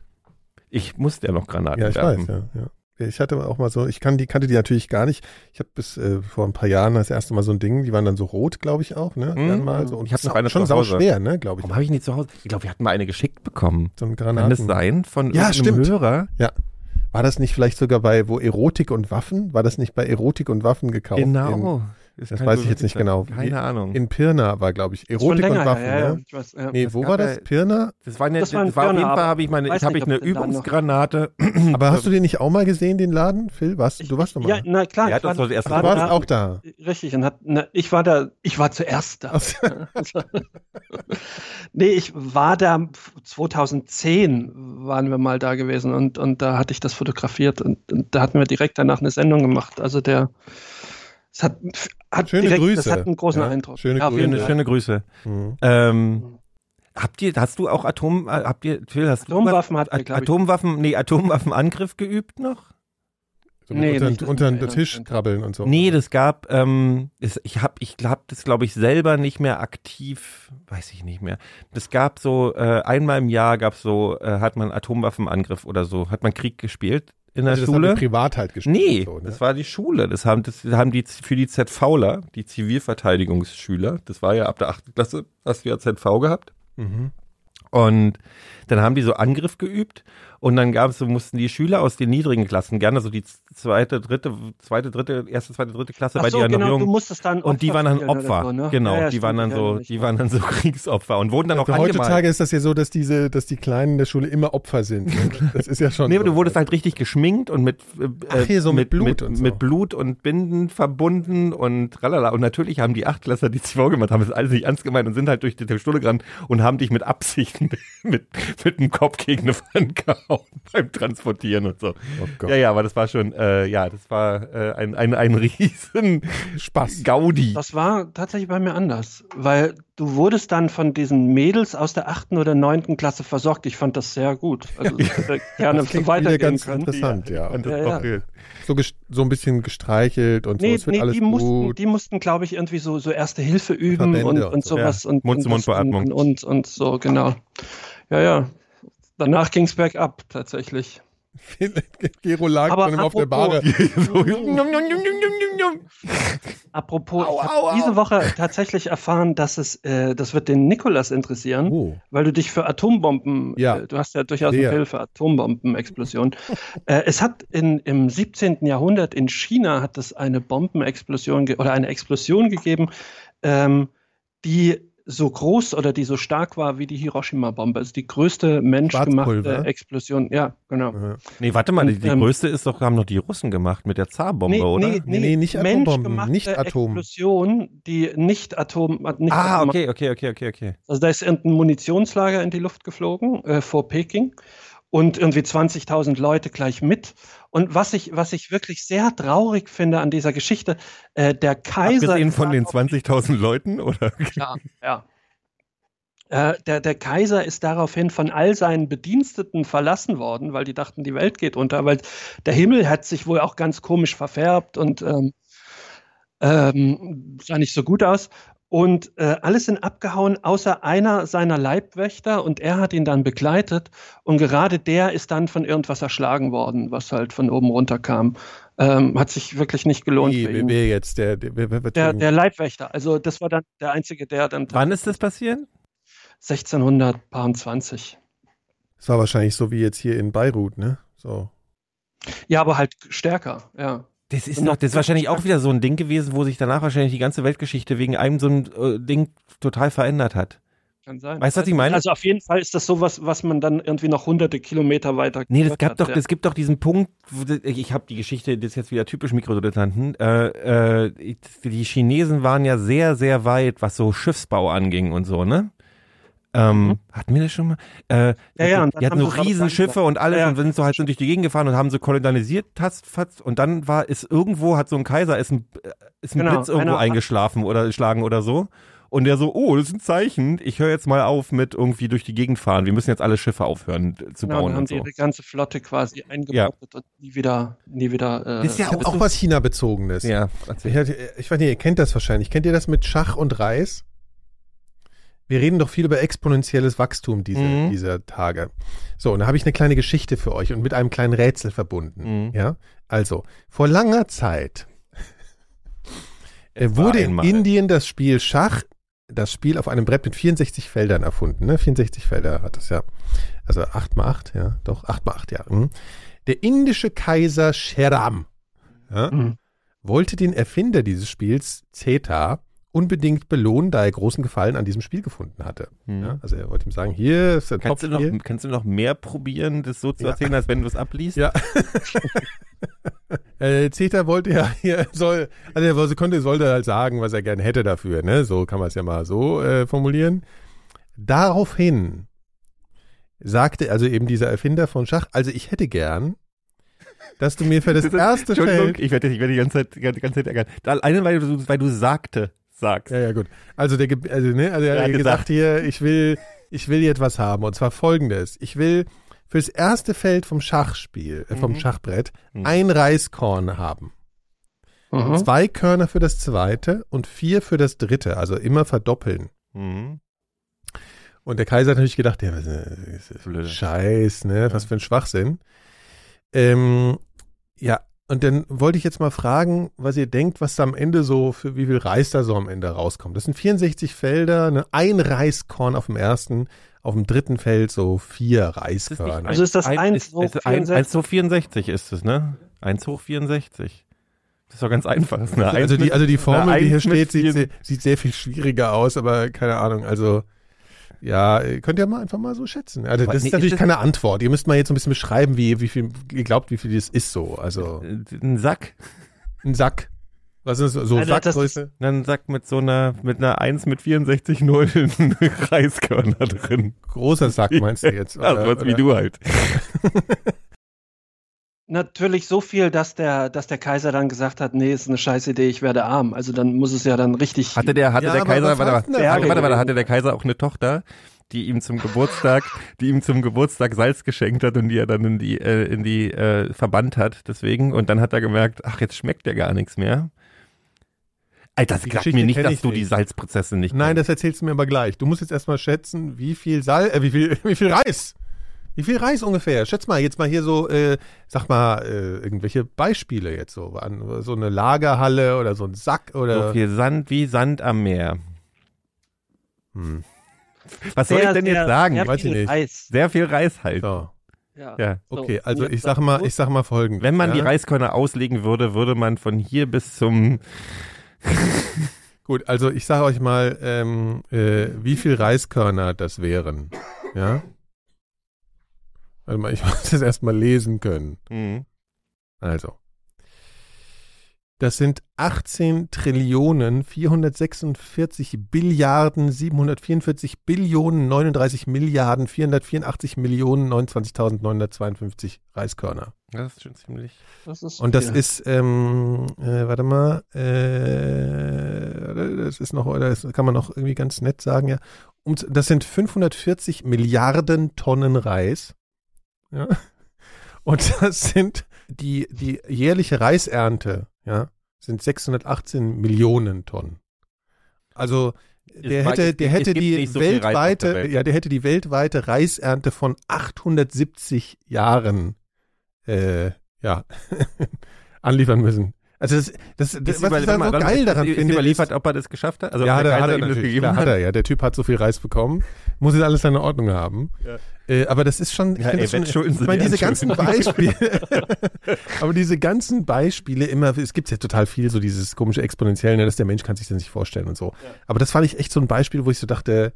Ich musste ja noch Granaten Ja, ich werfen. weiß, ja, ja. Ich hatte auch mal so, ich kann die, kannte die natürlich gar nicht. Ich habe bis äh, vor ein paar Jahren das erste Mal so ein Ding, die waren dann so rot, glaube ich auch, ne? Mhm. Dann mal so. Und Ich hab das ist noch eine schon sau schwer, ne, glaube ich. Warum habe ich nicht zu Hause? Ich glaube, wir hatten mal eine geschickt bekommen. So ein Kann Granaten. das sein? Von Ja, irgendeinem stimmt. Hörer? War das nicht vielleicht sogar bei wo Erotik und Waffen? War das nicht bei Erotik und Waffen gekauft? Genau. Das kann weiß so ich jetzt nicht sein. genau. Keine Ahnung. In, Pirna war, glaube ich, Das ist Erotik und Waffen, her, ja, ja. ne? Ich weiß, ja. Nee, Das wo war das? Pirna? Das war, eine, Das das war war, ein auf jeden Pirna, Fall, habe ich, meine, weiß hab nicht, ich eine Übungsgranate. Aber hast du den nicht auch mal gesehen, den Laden, Phil? Warst, du warst doch mal. Ja, na klar. Er hat ich uns war- das erste war du warst da- auch da. Richtig, und hat, na, ich war da, ich war zuerst da. Nee, ich war da 2010 waren wir mal da gewesen und, und da hatte ich das fotografiert und, und da hatten wir direkt danach eine Sendung gemacht. Also der, es hat, hat Schöne direkt, Grüße. das hat einen großen Ja, Eindruck. schöne jeden Schöne, schöne Grüße. Mhm. Ähm, habt ihr, hast du auch Atom, äh, habt ihr, Phil, hast Atomwaffen du hatten wir, At- glaub ich. Atomwaffen, nee, Atomwaffenangriff geübt noch? So Nee, unter, nicht, unter den Tisch krabbeln und so. Nee, das gab, ähm, es, ich hab, ich hab das glaube ich selber nicht mehr aktiv, weiß ich nicht mehr. Das gab so, äh, einmal im Jahr gab so, äh, hat man Atomwaffenangriff oder so, hat man Krieg gespielt in der also das haben Schule. privat halt gespielt. Nee, So, ne? das war die Schule. Das haben, das haben die für die ZVler, die Zivilverteidigungsschüler, das war ja ab der 8. Klasse, hast du ja ZV gehabt. mhm. Und dann haben die so Angriff geübt und dann gab es so, mussten die Schüler aus den niedrigen Klassen, gerne so die zweite, dritte, zweite, dritte, erste, zweite, dritte Klasse, Ach weil so, die ja noch genau, jung du musstest dann und die waren dann Opfer. So, ne? Genau, Ja, ja, die waren dann so, die waren dann so Kriegsopfer und wurden dann auch Also angemalt. heutzutage ist das ja so, dass diese, dass die Kleinen der Schule immer Opfer sind. ne? Das ist ja schon. Nee, aber so. du wurdest halt richtig geschminkt und mit, äh, Ach, hier so mit Blut mit, und so. mit Blut und Binden verbunden und tralala. Und natürlich haben die Achtklässler, die CV gemacht haben, das alles nicht ernst gemeint und sind halt durch die Schule gerannt und haben dich mit Absicht mit, mit dem Kopf gegen eine Wand gehauen beim Transportieren und so. Oh. Ja, ja, aber das war schon, äh, ja, das war äh, ein, ein, ein riesen Spaß. Gaudi. Das war tatsächlich bei mir anders, weil du wurdest dann von diesen Mädels aus der achten oder neunten Klasse versorgt. Ich fand das sehr gut. Also ich hätte gerne Das so weitergehen ganz können. interessant, ja. Und das Ja, war ja. So, so ein bisschen gestreichelt und so. Nee, Es wird nee alles die, mussten, gut. die mussten, glaube ich, irgendwie so, so erste Hilfe üben Verbände und, und und so. sowas. Ja, Und, Mund-zu-Mund-Beatmung. Und, und, und so, genau. Ja, ja. Danach ging es bergab, tatsächlich. Gero lag Aber ihm auf der apropos- Bahre. njum. Apropos, Au, au, au. diese Woche tatsächlich erfahren, dass es, äh, das wird den Nikolas interessieren, Oh. weil du dich für Atombomben, Ja. äh, du hast ja durchaus Sehr. einen Fell für Atombombenexplosionen. äh, es hat in, im 17. Jahrhundert in China hat es eine Bombenexplosion oder eine Explosion gegeben, ähm, die so groß oder die so stark war wie die Hiroshima-Bombe. Also die größte menschgemachte? Explosion. Ja, genau. Nee, warte mal, die, die Ähm, größte ist doch, haben doch die Russen gemacht mit der Zarbombe, oder? Nee, nee, Nee, nicht Atombomben, nicht Atom. Explosion, die nicht Atom, nicht Ah, Atom- okay, okay, okay, okay, okay. Also da ist irgendein Munitionslager in die Luft geflogen äh, vor Peking und irgendwie 20.000 Leute gleich mit. Und was ich, was ich wirklich sehr traurig finde an dieser Geschichte, äh, der Kaiser. Abgesehen von den ist 20.000 Leuten, oder? ja, ja. Äh, der, der Kaiser ist daraufhin von all seinen Bediensteten verlassen worden, weil die dachten, die Welt geht unter, weil der Himmel hat sich wohl auch ganz komisch verfärbt und ähm, ähm, sah nicht so gut aus. Und äh, alle sind abgehauen, außer einer seiner Leibwächter und er hat ihn dann begleitet und gerade der ist dann von irgendwas erschlagen worden, was halt von oben runter kam. Ähm, hat sich wirklich nicht gelohnt Wie, für ihn. wer jetzt? Der, der, Der, der Leibwächter, also das war dann der Einzige, der dann Wann ist das passiert? 1620. das war wahrscheinlich so wie jetzt hier in Beirut, ne? So. Ja, aber halt stärker, ja. Das ist noch- das ist wahrscheinlich auch wieder so ein Ding gewesen, wo sich danach wahrscheinlich die ganze Weltgeschichte wegen einem so ein äh, Ding total verändert hat. Kann sein. Weißt du, was ich meine? Also auf jeden Fall ist das sowas, was man dann irgendwie noch hunderte Kilometer weiter. Nee, das gab hat, doch, ja. es gibt doch diesen Punkt, ich habe die Geschichte, das ist jetzt wieder typisch Mikrodilettanten. Äh, äh, die Chinesen waren ja sehr, sehr weit, was so Schiffsbau anging und so, ne? Ähm, Mhm. Hatten wir das schon mal? Äh, Ja, ja, und die dann hatten haben so es Riesenschiffe und alles Ja, ja. und sind so halt so durch die Gegend gefahren und haben so kolonialisiert, tast, und dann war, ist irgendwo, hat so ein Kaiser, ist ein, äh, ist ein Genau, Blitz irgendwo einer- eingeschlafen oder geschlagen oder so. Und der so, oh, das ist ein Zeichen. Ich höre jetzt mal auf mit irgendwie durch die Gegend fahren. Wir müssen jetzt alle Schiffe aufhören äh, zu Genau, bauen dann haben und sie so. ihre ganze Flotte quasi eingebottet und nie wieder, nie wieder. Äh, Das ist ja Auch, auch was China-bezogenes. Ja, Ich, ich weiß nicht, ihr kennt das wahrscheinlich. Kennt ihr das mit Schach und Reis? Wir reden doch viel über exponentielles Wachstum diese, Mhm. dieser Tage. So, und da habe ich eine kleine Geschichte für euch und mit einem kleinen Rätsel verbunden. Mhm. Ja, also, vor langer Zeit äh, wurde in. Indien das Spiel Schach, das Spiel auf einem Brett mit 64 Feldern erfunden. Ne? 64 Felder hat es ja. Also 8 mal 8, ja, doch, 8 mal 8, ja. Mhm. Der indische Kaiser Sheram ja, Mhm. wollte den Erfinder dieses Spiels, Zeta, unbedingt belohnen, da er großen Gefallen an diesem Spiel gefunden hatte. Mhm. Ja, also er wollte ihm sagen, hier ist ein Kannst du, noch, kannst du noch mehr probieren, das so zu Ja. erzählen, als wenn du es abliest? Ja. äh, Zeta wollte ja, hier soll, also er konnte, sollte halt sagen, was er gern hätte dafür, ne? So kann man es ja mal so äh, formulieren. Daraufhin sagte also eben dieser Erfinder von Schach, also ich hätte gern, dass du mir für das Das erste Entschuldigung, Feld ich werde dich ich werde die ganze Zeit, die ganze Zeit ärgern. Alleine, weil du, weil du sagte, sagst. Ja, ja, gut. Also der, also, ne, also er hat gesagt, gesagt. hier, ich will, ich will jetzt was haben. Und zwar folgendes. Ich will fürs erste Feld vom Schachspiel, äh, vom Mhm. Schachbrett, Mhm. ein Reiskorn haben. Mhm. Zwei Körner für das zweite und vier für das dritte. Also immer verdoppeln. Mhm. Und der Kaiser hat natürlich gedacht, ja, was ist das Blöde. Scheiß, ne? Was für ein Schwachsinn. Ähm, ja, und dann wollte ich jetzt mal fragen, was ihr denkt, was da am Ende so, für wie viel Reis da so am Ende rauskommt. Das sind 64 Felder, ne? ein Reiskorn auf dem ersten, auf dem dritten Feld so vier Reiskörner. Also ist das Ein- eins ist- hoch ist ein- 64? 1 hoch 64 ist es, ne? 1 hoch 64. Das ist doch ganz einfach. Ist also, Eins die, also die Formel, die hier steht, sieht sieht sehr viel schwieriger aus, aber keine Ahnung, also ja, ihr könnt ja mal einfach mal so schätzen. Also das nee, ist natürlich ist das- keine Antwort. Ihr müsst mal jetzt so ein bisschen beschreiben, wie, wie viel ihr glaubt, wie viel das ist so. Also Ein Sack. ein Sack. Was ist das? so Also Sackgröße? Ein Sack mit so einer, mit einer 1 mit 64 Nullen Reiskörner drin. Großer Sack meinst du jetzt? Also was wie du halt. Natürlich so viel, dass der, dass der Kaiser dann gesagt hat, nee, ist eine scheiß Idee, ich werde arm. Also dann muss es ja dann richtig. Hatte der, hatte Ja, der Kaiser, warte, warte, warte, warte, warte, hatte der Kaiser auch eine Tochter, die ihm zum Geburtstag, die ihm zum Geburtstag Salz geschenkt hat und die er dann in die, äh, in die äh, verbannt hat, deswegen. Und dann hat er gemerkt, ach, jetzt schmeckt der gar nichts mehr. Alter, sag mir nicht, dass du die nicht. Salzprozesse nicht Nein, kennst. das erzählst du mir aber gleich. Du musst jetzt erstmal schätzen, wie viel Sal äh, wie viel, wie viel Reis Wie viel Reis ungefähr? Schätz mal, jetzt mal hier so, äh, sag mal, äh, irgendwelche Beispiele jetzt so. An, so eine Lagerhalle oder so ein Sack oder. So viel Sand wie Sand am Meer. Hm. Was soll ich denn jetzt sagen? Sehr Weiß ich viel nicht. Reis. Sehr viel Reis halt. So, Ja. Ja. So, okay, also ich sag mal, ich sag mal folgendes. Wenn man ja? die Reiskörner auslegen würde, würde man von hier bis zum Gut, also ich sage euch mal, ähm, äh, wie viel Reiskörner das wären. Ja? Warte mal, ich muss das erstmal lesen können. Mhm. Also. Das sind 18 Trillionen 446 Billiarden 744 Billionen 39 Milliarden 484 Millionen 29.952 Reiskörner. Das ist schon ziemlich. Das ist Und das viel. ist, ähm, äh, warte mal, äh, das ist noch, das kann man noch irgendwie ganz nett sagen, ja. Um, das sind 540 Milliarden Tonnen Reis. Ja. Und das sind die, die jährliche Reisernte, ja, sind 618 Millionen Tonnen. Also der mag- hätte, es der hätte es die so weltweite, Welt. ja, der hätte die weltweite Reisernte von 870 Jahren äh, ja, anliefern müssen. Also das, das, das Ist was ich da so warte mal, geil daran ist finde, überliefert, ob er das geschafft hat? Also ja, ob hat der er, hat er das natürlich, gegeben klar, hat er, ja. Der Typ hat so viel Reis bekommen, muss jetzt alles seine Ordnung haben. Ja. Äh, aber das ist schon, ich Ja, ey, das schon, ich meine, die diese ganzen. Beispiele, aber diese ganzen Beispiele immer, es gibt ja total viel so dieses komische Exponentielle, ne, dass der Mensch kann sich das nicht vorstellen und so. Aber das fand ich echt so ein Beispiel, wo ich so dachte,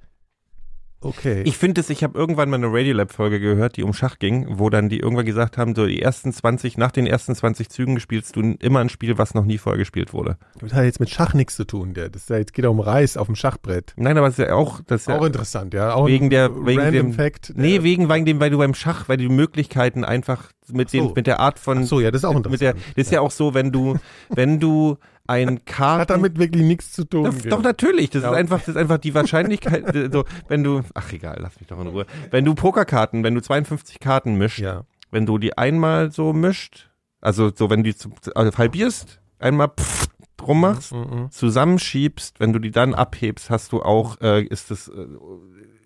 okay. Ich finde es, ich habe irgendwann mal eine Radiolab-Folge gehört, die um Schach ging, wo dann die irgendwann gesagt haben, so die ersten 20, nach den ersten 20 Zügen spielst du immer ein Spiel, was noch nie vorher gespielt wurde. Das hat jetzt mit Schach nichts zu tun. Der, das ist ja, jetzt geht ja um Reis auf dem Schachbrett. Nein, aber es ist ja auch, das ist ja Auch interessant, ja. Auch wegen der, wegen dem, Fact. nee, wegen, wegen dem, weil du beim Schach, weil die Möglichkeiten einfach mit so. den, mit der Art von, Ach so, ja, das ist auch mit der, interessant. das ist ja auch so, wenn du, wenn du ein Karten, Hat damit wirklich nichts zu tun. Doch, gell? doch, natürlich. Das Ja. ist einfach, das ist einfach die Wahrscheinlichkeit, so, wenn du, ach egal, lass mich doch in Ruhe. Wenn du Pokerkarten, wenn du 52 Karten mischt, Ja. wenn du die einmal so mischt, also so, wenn du die zu, also halbierst, einmal pff, drum machst, Mhm. zusammenschiebst, wenn du die dann abhebst, hast du auch, äh, ist das, äh,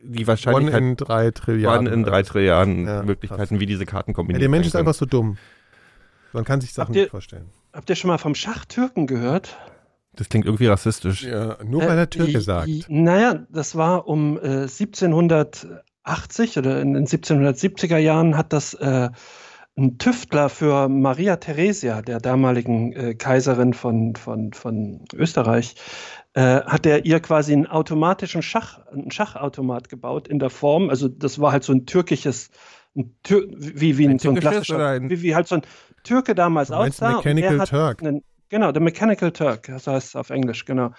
die One Wahrscheinlichkeit in drei Trilliarden. One in drei Trilliarden Ja, Möglichkeiten, wie diese Karten Ja, kombiniert der Mensch ist werden einfach so dumm. Man kann sich Sachen ihr- nicht vorstellen. Habt ihr schon mal vom Schachtürken gehört? Das klingt irgendwie rassistisch. Ja, nur weil der Türke Äh, sagt. Naja, das war um äh, 1780 oder in den 1770er Jahren hat das äh, ein Tüftler für Maria Theresia, der damaligen äh, Kaiserin von, von, von Österreich, äh, hat er ihr quasi einen automatischen Schach, einen Schachautomat gebaut in der Form. Also das war halt so ein türkisches, ein Tür, wie, wie ein, Ein so ein klassischer, ein- wie, wie halt so ein Türke damals und der Mechanical Turk. einen, genau, der Mechanical Turk, das heißt auf Englisch, genau.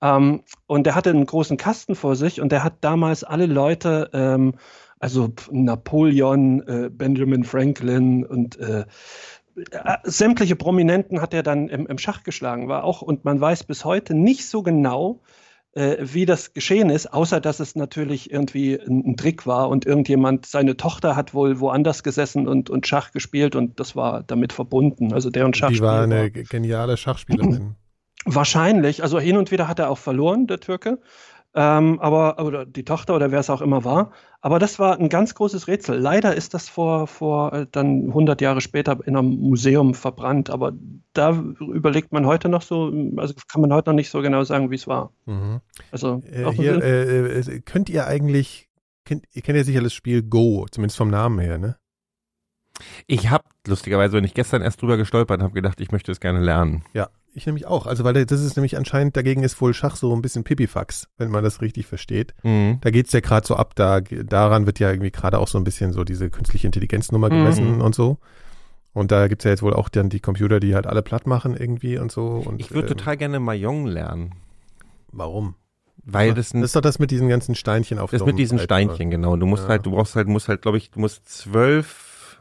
Ähm, und der hatte einen großen Kasten vor sich und der hat damals alle Leute, ähm, also Napoleon, äh, Benjamin Franklin und äh, äh, sämtliche Prominenten hat er dann im, im Schach geschlagen, war auch, und man weiß bis heute nicht so genau, äh, wie das geschehen ist, außer dass es natürlich irgendwie ein, ein Trick war und irgendjemand, seine Tochter hat wohl woanders gesessen und, und Schach gespielt und das war damit verbunden. Also deren Die Schachspiel war eine ge- geniale Schachspielerin. Wahrscheinlich. Also hin und wieder hat er auch verloren, der Türke. Ähm, aber, oder die Tochter oder wer es auch immer war. Aber das war ein ganz großes Rätsel. Leider ist das vor, vor äh, dann 100 Jahre später in einem Museum verbrannt. Aber da überlegt man heute noch so, also kann man heute noch nicht so genau sagen, wie es war. Mhm. Also Äh, auch hier, ein- äh, äh, könnt ihr eigentlich, kennt, ihr kennt ja sicher das Spiel Go, zumindest vom Namen her, ne? Ich habe lustigerweise, wenn ich gestern erst drüber gestolpert habe, gedacht, ich möchte es gerne lernen. Ja, ich nämlich auch. Also, weil das ist nämlich anscheinend, dagegen ist wohl Schach so ein bisschen Pipifax, wenn man das richtig versteht. Mhm. Da geht's ja gerade so ab, da, daran wird ja irgendwie gerade auch so ein bisschen so diese künstliche Intelligenznummer Mhm. gemessen und so. Und da gibt's ja jetzt wohl auch dann die Computer, die halt alle platt machen irgendwie und so. Und, Ich würde ähm, total gerne Mahjong lernen, Warum? weil das ein Das ist doch das mit diesen ganzen Steinchen auf Das mit diesen Brett, Steinchen, genau. Du musst Ja. halt, du brauchst halt, musst halt, glaube ich, du musst zwölf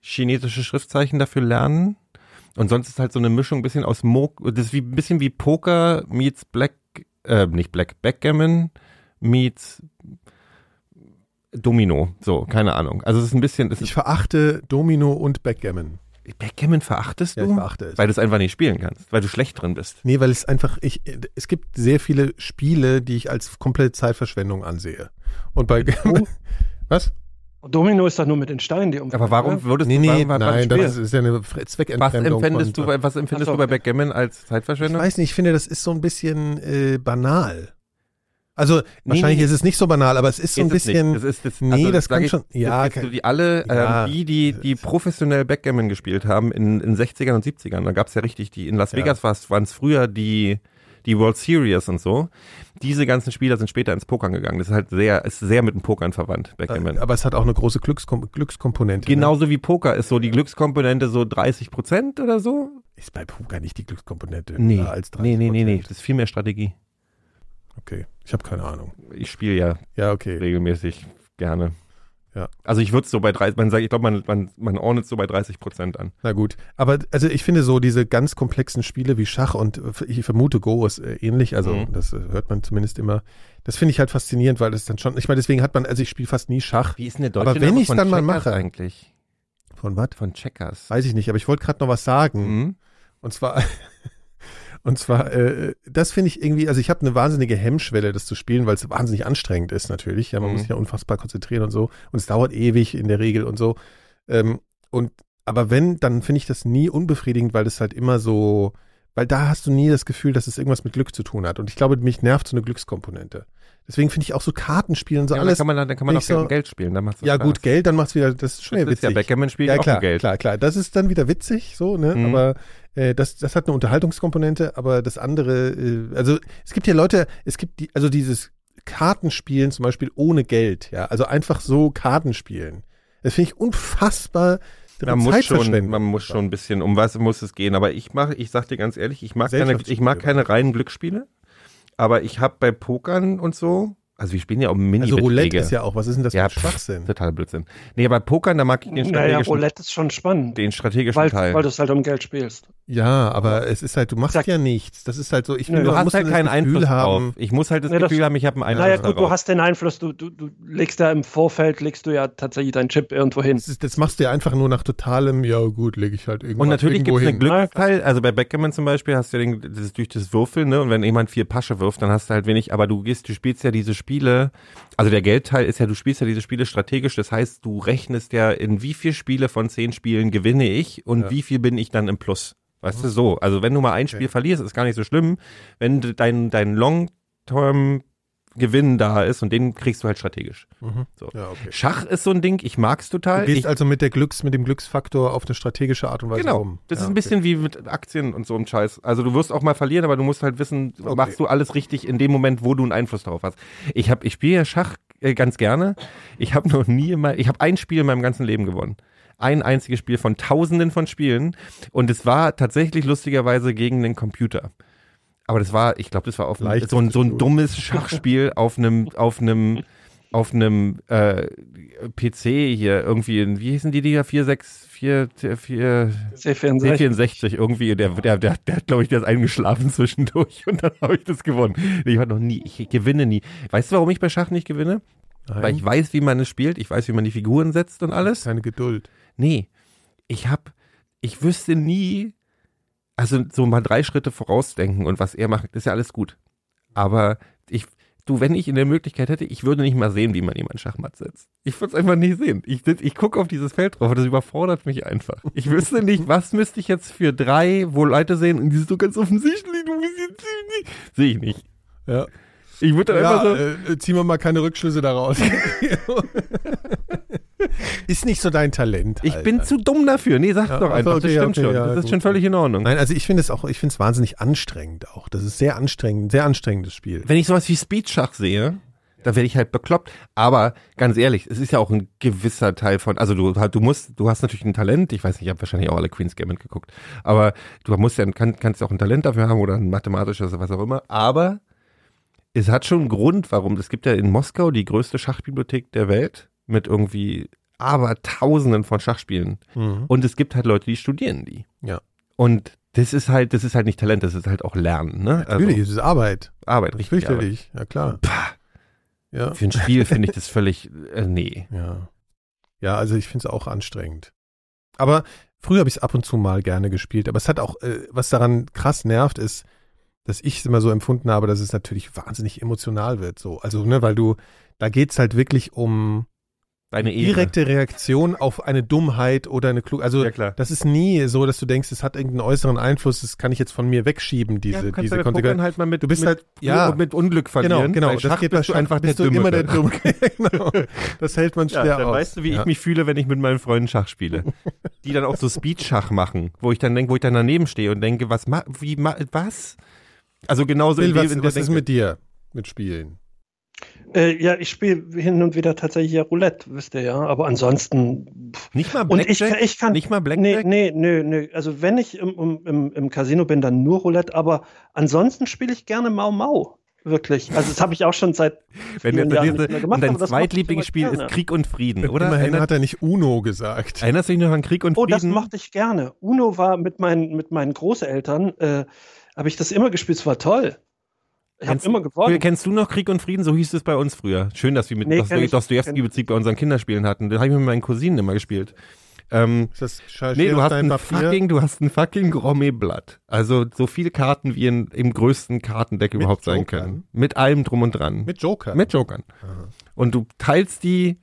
chinesische Schriftzeichen dafür lernen. Und sonst ist halt so eine Mischung ein bisschen aus Mo, das ist wie, ein bisschen wie Poker meets Black, äh, nicht Black, Backgammon meets Domino. So, keine Ahnung. Also es ist ein bisschen, Ich verachte Domino und Backgammon. Backgammon verachtest Ja, ich du? verachte es. weil du es einfach nicht spielen kannst, weil du schlecht drin bist. Nee, weil es einfach, ich, es gibt sehr viele Spiele, die ich als komplette Zeitverschwendung ansehe. Und bei, was? Domino ist doch nur mit den Steinen, die umfallen. Aber warum würdest Nee, du nee, warum- nein, spielen? das ist ja eine Fre- was Zweckentfremdung. empfindest von- du bei, was empfindest so, du bei. Backgammon als Ich Zeitverschwendung? weiß nicht, ich finde, das ist so ein bisschen äh, banal. Also, wahrscheinlich nee. ist es nicht so banal, aber es ist so ein Ist es bisschen. nicht. Das ist, das, nee, also, das kann ich, schon. Ja, das, kann, du, die alle, Ja. ähm, die, die, die professionell Backgammon gespielt haben in in 60ern und 70ern, da gab es ja richtig die, in Las Ja. Vegas waren es früher die, die World Series und so. Diese ganzen Spieler sind später ins Pokern gegangen. Das ist halt sehr, ist sehr mit dem Pokern verwandt, Backgammon. aber es hat auch eine große Glückskom Glückskomponente. Genauso wie Poker ist so die Glückskomponente so 30 Prozent oder so. Ne? Ist bei Poker nicht die Glückskomponente Nee, als 30% nee, nee, nee, nee, das ist viel mehr Strategie. Okay, ich habe keine Ahnung. Ich spiele ja Ja, okay. regelmäßig gerne. Ja. Also ich würde es so bei 30, man sagt, ich glaube, man, man, man ordnet so bei 30 Prozent an. Na gut. Aber also ich finde so diese ganz komplexen Spiele wie Schach und äh, ich vermute Go ist äh, ähnlich, also Mhm. das äh, hört man zumindest immer. Das finde ich halt faszinierend, weil das dann schon, ich meine, deswegen hat man, also ich spiele fast nie Schach. Wie ist denn der Aber deutsche wenn Name ich's von dann mal Checkers mache- eigentlich? Von was? Von Checkers. Weiß ich nicht, aber ich wollte gerade noch was sagen. Mhm. Und zwar, und zwar, äh, das finde ich irgendwie, also ich habe eine wahnsinnige Hemmschwelle, das zu spielen, weil es wahnsinnig anstrengend ist natürlich. Ja, man Mhm. muss sich ja unfassbar konzentrieren und so. Und es dauert ewig in der Regel und so. Ähm, und aber wenn, dann finde ich das nie unbefriedigend, weil das halt immer so, weil da hast du nie das Gefühl, dass es irgendwas mit Glück zu tun hat. Und ich glaube, mich nervt so eine Glückskomponente. Deswegen finde ich auch so Kartenspielen so Ja, dann alles. kann man, dann kann man auch so- Geld spielen. Dann macht's Ja, Spaß. gut, Geld, dann macht's wieder, das ist schon Das wieder ist ja witzig. Backgammon spielt Ja, auch klar, mit Geld. klar, klar. Das ist dann wieder witzig, so, ne? Mhm. Aber äh, das, das hat eine Unterhaltungskomponente, aber das andere, äh, also es gibt ja Leute, es gibt die, also dieses Kartenspielen zum Beispiel ohne Geld, ja, also einfach so Karten spielen. Das finde ich unfassbar Man muss, schon, man muss schon ein bisschen, um was muss es gehen. Aber ich mache, ich sag dir ganz ehrlich, ich mag keine, ich mag keine reinen Glücksspiele. Aber ich habe bei Pokern und so, also wir spielen ja auch mini Also Roulette ist ja auch, was ist denn das Ja, für ein Schwachsinn? total Blödsinn. Nee, bei Pokern, da mag ich den Naja, strategischen, Roulette ist schon spannend, den strategischen weil, Teil. weil du es halt um Geld spielst. Ja, aber es ist halt, du machst Sag- ja nichts. Das ist halt so, ich finde, du hast muss halt keinen Einfluss haben. drauf. Ich muss halt das Nee, das- Gefühl haben, ich habe einen Einfluss Naja, gut, du darauf. hast den Einfluss, du, du, du legst da im Vorfeld, legst du ja tatsächlich deinen Chip irgendwo hin. Das, ist, das machst du ja einfach nur nach totalem, ja gut, lege ich halt irgendwo Und natürlich gibt es einen. Glücksteil. Also bei Backgammon zum Beispiel hast du ja den, das ist durch das Würfeln, ne? Und wenn jemand vier Pasche wirft, dann hast du halt wenig, aber du gehst, du spielst ja diese Spiele, also der Geldteil ist ja, du spielst ja diese Spiele strategisch, das heißt, du rechnest ja, in wie viel Spiele von zehn Spielen gewinne ich und Ja. wie viel bin ich dann im Plus. Weißt du, so. Also wenn du mal ein Okay. Spiel verlierst, ist gar nicht so schlimm. Wenn dein, dein Long-Term Gewinn da ist und den kriegst du halt strategisch. Mhm. So. Ja, okay. Schach ist so ein Ding, ich mag's total. Du gehst ich, also mit der Glücks, mit dem Glücksfaktor auf eine strategische Art und Weise Genau. rum. Das Ja, ist ein okay. bisschen wie mit Aktien und so einem Scheiß. Also du wirst auch mal verlieren, aber du musst halt wissen, Okay. machst du alles richtig in dem Moment, wo du einen Einfluss darauf hast. Ich habe, ich spiele ja Schach äh, ganz gerne. Ich habe noch nie immer, ich habe ein Spiel in meinem ganzen Leben gewonnen. Ein einziges Spiel von Tausenden von Spielen und es war tatsächlich lustigerweise gegen den Computer. Aber das war, ich glaube, das war auf einem, so ein, so ein dummes Schachspiel auf einem, auf einem, auf einem äh, PC hier irgendwie, in, wie hießen die Dinger? 4, 6, 4, 4, C64. C64 irgendwie, der, der, der, der hat, glaube ich, der ist eingeschlafen zwischendurch und dann habe ich das gewonnen. Ich war noch nie, ich gewinne nie. Weißt du, warum ich bei Schach nicht gewinne? Nein, Weil ich weiß, wie man es spielt, ich weiß, wie man die Figuren setzt und alles. keine Geduld. Nee, ich hab, ich wüsste nie, also so mal drei Schritte vorausdenken und was er macht, ist ja alles gut. Aber ich, du, wenn ich in der Möglichkeit hätte, ich würde nicht mal sehen, wie man jemanden Schachmatt setzt. Ich würde es einfach nicht sehen. Ich, ich gucke auf dieses Feld drauf und das überfordert mich einfach. Ich wüsste nicht, was müsste ich jetzt für drei, wo Leute sehen und die ist so ganz offensichtlich, du jetzt, sehe ich nicht. Ja. Ich würde dann einfach Ja, so, äh, ziehen wir mal keine Rückschlüsse daraus. ist nicht so dein Talent. ich halt. bin zu dumm dafür. Nee, sag Ja, doch also einfach, okay, das stimmt okay, schon. ja, das ist gut. schon völlig in Ordnung. Nein, also ich finde es auch, ich finde es wahnsinnig anstrengend auch. Das ist sehr anstrengend, sehr anstrengendes Spiel. wenn ich sowas wie Speedschach sehe, da werde ich halt bekloppt. Aber ganz ehrlich, es ist ja auch ein gewisser Teil von, also du, du musst, du hast natürlich ein Talent, ich weiß nicht, ich habe wahrscheinlich auch alle Queen's Gambit geguckt, aber du musst ja, kann, kannst ja auch ein Talent dafür haben oder ein mathematisches oder was auch immer, aber es hat schon einen Grund, warum, es gibt ja in Moskau die größte Schachbibliothek der Welt mit irgendwie aber tausenden von Schachspielen Mhm. und es gibt halt Leute, die studieren die. Ja. Und das ist halt, das ist halt nicht Talent, das ist halt auch Lernen, ne? Natürlich, es ist Arbeit. Also Arbeit, richtig. Fürchterlich, ja klar. Pah. Ja. Für ein Spiel finde ich das völlig, äh, nee. Ja. Ja, also ich finde es auch anstrengend. Aber früher habe ich es ab und zu mal gerne gespielt. Aber es hat auch, äh, was daran krass nervt, ist, dass ich es immer so empfunden habe, dass es natürlich wahnsinnig emotional wird. So. Also, ne, weil du, da geht's halt wirklich um, Deine Ehre. direkte Reaktion auf eine Dummheit oder eine Klug. Also Ja, klar. das ist nie so, dass du denkst, es hat irgendeinen äußeren Einfluss, das kann ich jetzt von mir wegschieben, diese, ja, du diese bei Pokern Konsequenz. halt mal mit, Du bist mit, halt- ja. mit Unglück verlieren. Genau, genau. Bei Schach geht bist du einfach bist der du immer der. Dumme. genau. Das hält man Ja, schwer dann aus. weißt du, wie ja. ich mich fühle, wenn ich mit meinen Freunden Schach spiele. Die dann auch so Speed-Schach machen, wo ich dann denke, wo ich dann daneben stehe und denke, was ma wie ma was? Also genauso Phil, in was, in der was ist mit dir? Mit Spielen? Äh, ja, ich spiele hin und wieder tatsächlich ja Roulette, wisst ihr ja. Aber ansonsten. pff. nicht mal Und ich, Blackjack? kann- ich kann. nicht mal Nee, Blackjack? nee, nee, nee. Also wenn ich im, im, im, Casino bin, dann nur Roulette, aber ansonsten spiele ich gerne Mau Mau. Wirklich. Also das habe ich auch schon seit Wenn du Jahren diese, nicht mehr gemacht. und dein Zweitlieblingsspiel immer ist. Krieg und Frieden, oder? Immerhin Erinnert, hat er nicht Uno gesagt. erinnerst du dich noch an Krieg und Oh, das Frieden? mochte ich gerne. Uno war mit meinen, mit meinen Großeltern, äh, habe ich das immer gespielt. Es war toll. Ich habe Kennst- immer gewonnen. Kennst du noch Krieg und Frieden? So hieß es bei uns früher. Schön, dass wir mit Nee, Dostoevsky-Bezug bei unseren Kinderspielen hatten. Das habe ich mit meinen Cousinen immer gespielt. Ähm, Ist das Sch- nee, du hast ein fucking, du hast ein fucking Gourmet-Blatt. Also so viele Karten wie in, im größten Kartendeck Mit überhaupt sein Jokern? können. Mit allem drum und dran. Mit Joker. Mit Jokern. Aha. Und du teilst die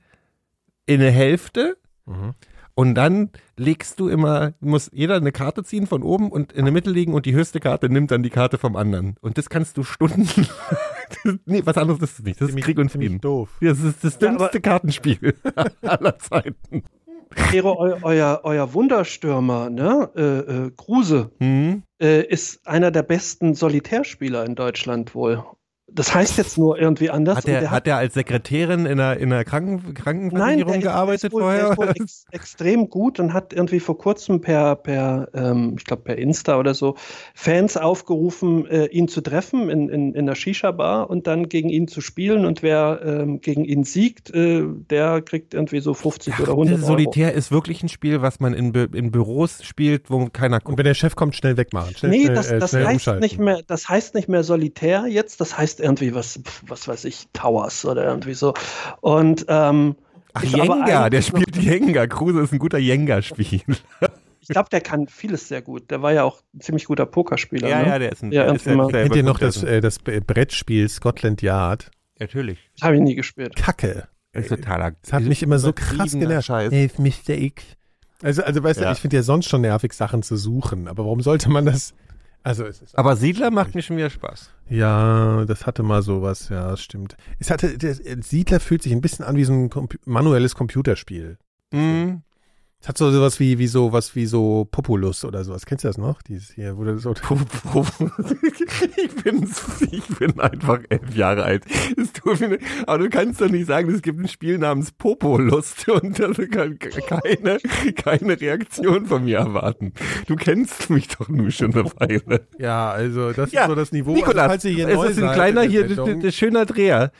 in eine Hälfte Mhm. Und dann legst du immer, muss jeder eine Karte ziehen von oben und in der Mitte liegen und die höchste Karte nimmt dann die Karte vom anderen. Und das kannst du Stunden. nee, was anderes ist es nicht. Das ist Krieg und Frieden. doof. Das ist das Ja, dümmste Kartenspiel aller Zeiten. Eu, euer, euer Wunderstürmer, ne? Äh, äh, Kruse, Hm? äh, ist einer der besten Solitärspieler in Deutschland wohl. Das heißt jetzt nur irgendwie anders. Hat und er, hat er als Sekretärin in einer, in einer Kranken, Nein, Krankenversicherung der ist, gearbeitet der ist wohl, der vorher? ist wohl ex, extrem gut und hat irgendwie vor kurzem per, per ähm, ich glaube per Insta oder so, Fans aufgerufen, äh, ihn zu treffen in, in, in der Shisha-Bar und dann gegen ihn zu spielen. Und wer ähm, gegen ihn siegt, äh, der kriegt irgendwie so 50 Ach, oder 100 das Euro. Solitär ist wirklich ein Spiel, was man in, in Büros spielt, wo keiner Und guckt. wenn der Chef kommt, schnell wegmachen. Schnell, Nee, schnell, das, äh, das, heißt nicht mehr, das heißt nicht mehr Solitär jetzt, das heißt irgendwie was, was weiß ich, Towers oder irgendwie so. Und ähm, Ach, Jenga, der spielt Jenga. Kruse ist ein guter Jenga-Spiel. Ich glaube, der kann vieles sehr gut. Der war ja auch ein ziemlich guter Pokerspieler. Ja, ne? ja, der ist ein Ja, der ist der Kennt ihr noch das, äh, das Brettspiel Scotland Yard? Natürlich. Das habe ich nie gespielt. Kacke. Ist totaler. Das hat mich immer so krass genervt. Scheiß. Hey, Mr. X. Also, also weißt Ja. du, ich finde ja sonst schon nervig, Sachen zu suchen. Aber warum sollte man das? Also, Aber Siedler macht mir schon wieder Spaß. Ja, das hatte mal sowas, ja, das stimmt. Es hatte, der Siedler fühlt sich ein bisschen an wie so ein manuelles Computerspiel. Mhm. Es hat so sowas wie, wie so, was wie so Populus oder sowas. Kennst du das noch? Dieses hier, wo du so. Ich bin, ich bin einfach elf Jahre alt. Mir, aber du kannst doch nicht sagen, es gibt ein Spiel namens Popolust und das kann keine, keine Reaktion von mir erwarten. Du kennst mich doch nur schon eine Weile. ja, also, das Ja, ist so das Niveau. Nikolas, also, falls ihr hier es neu ist ein seid kleiner in der hier, Sendung- der schöner Dreher.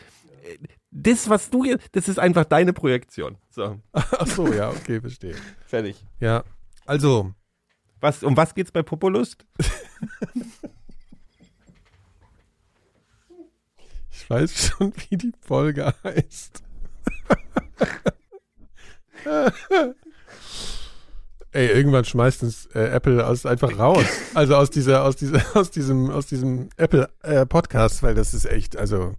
Das, was du hier, das ist einfach deine Projektion. So, Ach so, ja, okay, verstehe. fertig. Ja, also, Was, um was geht's bei Popolust? ich weiß schon, wie die Folge heißt. Ey, irgendwann schmeißt uns äh, Apple aus, einfach raus. Also aus dieser, aus dieser, aus diesem, aus diesem Apple äh, Podcast, weil das ist echt, also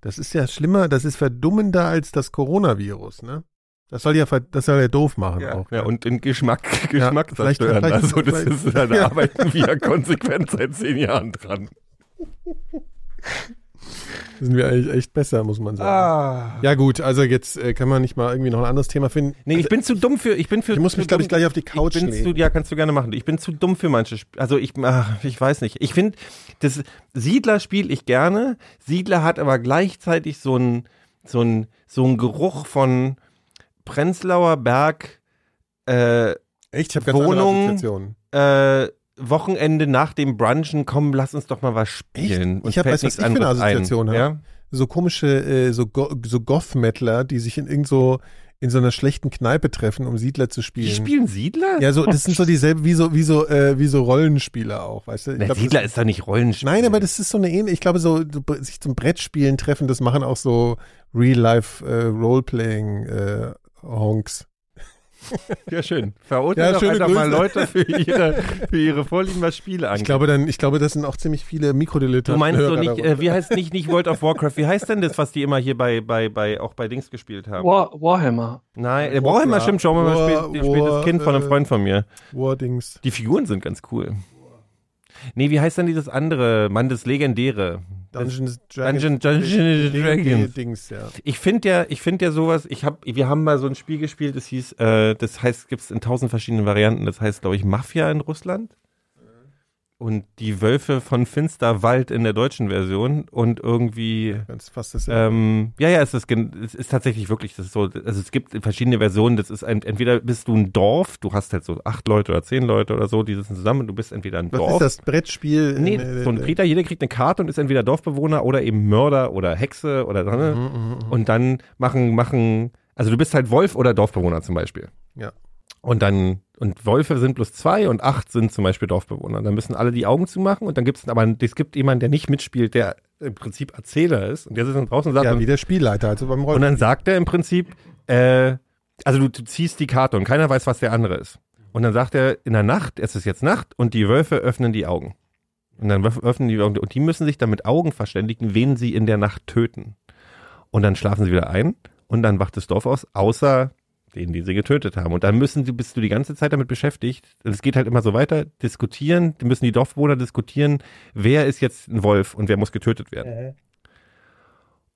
das ist ja schlimmer, das ist verdummender als das Coronavirus, ne? Das soll ja, das soll ja doof machen Ja, auch. ja, ne? und in Geschmack, Geschmack vielleicht- zerstören. vielleicht- also das vielleicht- ist, da arbeiten wir konsequent seit zehn Jahren dran. sind wir eigentlich echt besser, muss man sagen. Ah. Ja gut, also jetzt äh, kann man nicht mal irgendwie noch ein anderes Thema finden. Nee, ich bin zu dumm für, ich bin für. Ich muss mich, glaube ich, gleich auf die Couch ich bin zu, legen. Ja, kannst du gerne machen. Ich bin zu dumm für manche Sp Also ich, ach, ich weiß nicht. Ich finde, das Siedler spiele ich gerne. Siedler hat aber gleichzeitig so ein, so ein, so ein Geruch von Prenzlauer Berg, äh, Echt, ich habe ganz andere Wohnung- Assoziationen. äh, Wochenende nach dem Brunchen, komm, lass uns doch mal was spielen. Ich hab- fällt weißt was ich für eine anderes ein. Assoziation hab? Ja? So komische, äh, so, Go so Goth-Mettler, die sich in irgend so, in so einer schlechten Kneipe treffen, um Siedler zu spielen. Die spielen Siedler? Ja, so, das sind so dieselben, wie so, wie so, äh, wie so Rollenspieler auch, weißt du? Na, glaub, Siedler ist doch nicht Rollenspiel. Nein, aber das ist so eine ähnliche, ich glaube, so, so sich zum Brettspielen treffen, das machen auch so Real-Life äh, Roleplaying äh, Honks. Ja, schön. Verurteilt Ja, doch einfach mal Grüße. Leute für ihre, für ihre Vorlieben, was Spiele angeht. Ich glaube, dann, ich glaube, das sind auch ziemlich viele Mikrodilettanten. Du meinst so nicht, äh, wie heißt nicht, nicht World of Warcraft, wie heißt denn das, was die immer hier bei, bei, bei, auch bei Dings gespielt haben? War, Warhammer. Nein, äh, Warhammer stimmt schon, mal War- spielt, spielt das War- Kind von einem äh, Freund von mir. Wordings. Die Figuren sind ganz cool. Nee, wie heißt denn dieses andere, Mann, das Legendäre? Dungeons Dungeon- Dungeons and Dragons. Dings, ja. Ich finde ja, ich finde ja sowas, ich hab, wir haben mal so ein Spiel gespielt, das hieß, äh, das heißt, gibt's in tausend verschiedenen Varianten, das heißt, glaube ich, Mafia in Russland. Und die Wölfe von Finsterwald in der deutschen Version und irgendwie Ganz fast das Ähm, ja, ja, es ist, es ist tatsächlich wirklich, das ist so, also es gibt verschiedene Versionen, das ist ein, entweder bist du ein Dorf, du hast halt so acht Leute oder zehn Leute oder so, die sitzen zusammen und du bist entweder ein Was Dorf. ist das Brettspiel? Nee, Äh, so ein Krieger, jeder kriegt eine Karte und ist entweder Dorfbewohner oder eben Mörder oder Hexe oder ne? Mhm, mhm, mhm. Und dann machen, machen, also du bist halt Wolf oder Dorfbewohner zum Beispiel. Ja. Und dann, und Wölfe sind plus zwei und acht sind zum Beispiel Dorfbewohner. Dann müssen alle die Augen zumachen und dann gibt es aber, es gibt jemanden, der nicht mitspielt, der im Prinzip Erzähler ist und der sitzt dann draußen und sagt, Ja, wie der Spielleiter, also beim und Rollen. dann sagt er im Prinzip, äh, also du, du ziehst die Karte und keiner weiß, was der andere ist. Und dann sagt er, in der Nacht, es ist jetzt Nacht und die Wölfe öffnen die Augen. Und dann öff- öffnen die Augen und die müssen sich dann mit Augen verständigen, wen sie in der Nacht töten. Und dann schlafen sie wieder ein und dann wacht das Dorf aus, außer denen, die sie getötet haben. Und dann müssen sie, bist du die ganze Zeit damit beschäftigt, und es geht halt immer so weiter, diskutieren, die müssen die Dorfbewohner diskutieren, wer ist jetzt ein Wolf und wer muss getötet werden.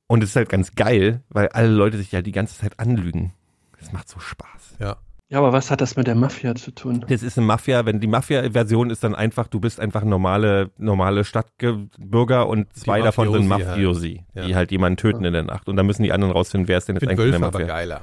Und es ist halt ganz geil, weil alle Leute sich ja die ganze Zeit anlügen. Das macht so Spaß. ja. Ja, aber was hat das mit der Mafia zu tun? Das ist eine Mafia, wenn die Mafia-Version ist dann einfach, du bist einfach normale, normale Stadtbürger und zwei davon sind Mafiosi halt. Ja. die halt jemanden töten in der Nacht. Und dann müssen die anderen rausfinden, wer ist denn jetzt eigentlich Wölfe der aber Mafia. geiler.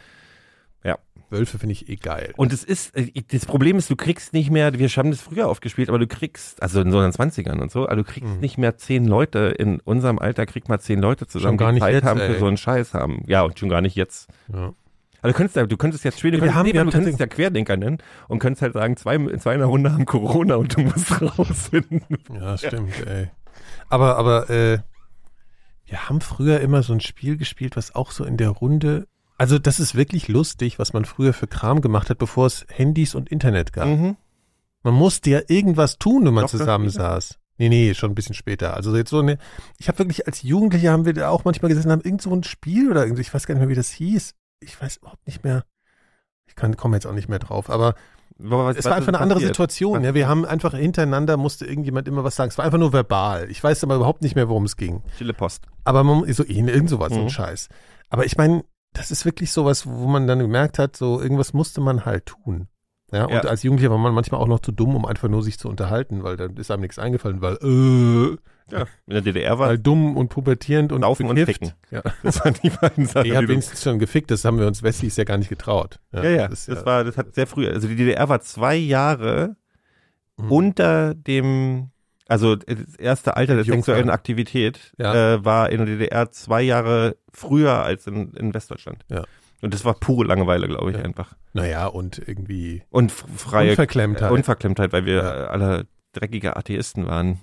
Ja. Wölfe finde ich eh geil. Und es ist, äh, das Problem ist, du kriegst nicht mehr, wir haben das früher aufgespielt, aber du kriegst, also in so den 20ern und so, aber du kriegst Mhm. nicht mehr zehn Leute, in unserem Alter kriegt man zehn Leute zusammen, Schon gar die nicht Zeit jetzt, haben ey. für so einen Scheiß haben. Ja, und schon gar nicht jetzt. Ja. Also du könntest, ja- du könntest jetzt spielen, du Wir könntest, haben- nee, wir haben du könntest ja Querdenker nennen und könntest halt sagen, zwei, zwei in der Runde haben Corona und du musst rausfinden. Ja, stimmt, ey. Aber, aber, äh, wir haben früher immer so ein Spiel gespielt, was auch so in der Runde, also das ist wirklich lustig, was man früher für Kram gemacht hat, bevor es Handys und Internet gab. Mhm. Man musste ja irgendwas tun, wenn man Doch, zusammensaß. Nee, nee, schon ein bisschen später. Also jetzt so eine, ich habe wirklich als Jugendlicher haben wir da auch manchmal gesessen, haben irgend so ein Spiel oder irgendwie, ich weiß gar nicht mehr, wie das hieß. Ich weiß überhaupt nicht mehr. Ich kann, komme jetzt auch nicht mehr drauf, aber Was, es war einfach eine andere passiert? Situation. Ja, wir haben einfach hintereinander musste irgendjemand immer was sagen. Es war einfach nur verbal. Ich weiß aber überhaupt nicht mehr, worum es ging. Stille Post. Aber man, so irgend sowas, so ein Mhm. Scheiß. Aber ich meine, das ist wirklich sowas, wo man dann gemerkt hat, so irgendwas musste man halt tun. Ja, und Ja. als Jugendlicher war man manchmal auch noch zu dumm, um einfach nur sich zu unterhalten, weil dann ist einem nichts eingefallen, weil, äh, Ja, in der DDR war weil dumm und pubertierend und Laufen und bekifft. Ficken. Ja. das waren die beiden Sachen. Ich habe wenigstens schon gefickt, das haben wir uns Wessis ja gar nicht getraut. ja, ja, das das, ist war, das hat sehr früh, also die DDR war zwei Jahre Mhm. unter dem, also das erste Alter der Jungs sexuellen. Aktivität Ja. äh, war in der DDR zwei Jahre früher als in, in Westdeutschland. Ja. Und das war pure Langeweile, glaube ich, Ja. einfach. Naja, und irgendwie Und freie Unverklemmtheit. äh, Unverklemmtheit, weil wir Ja. äh, alle dreckige Atheisten waren.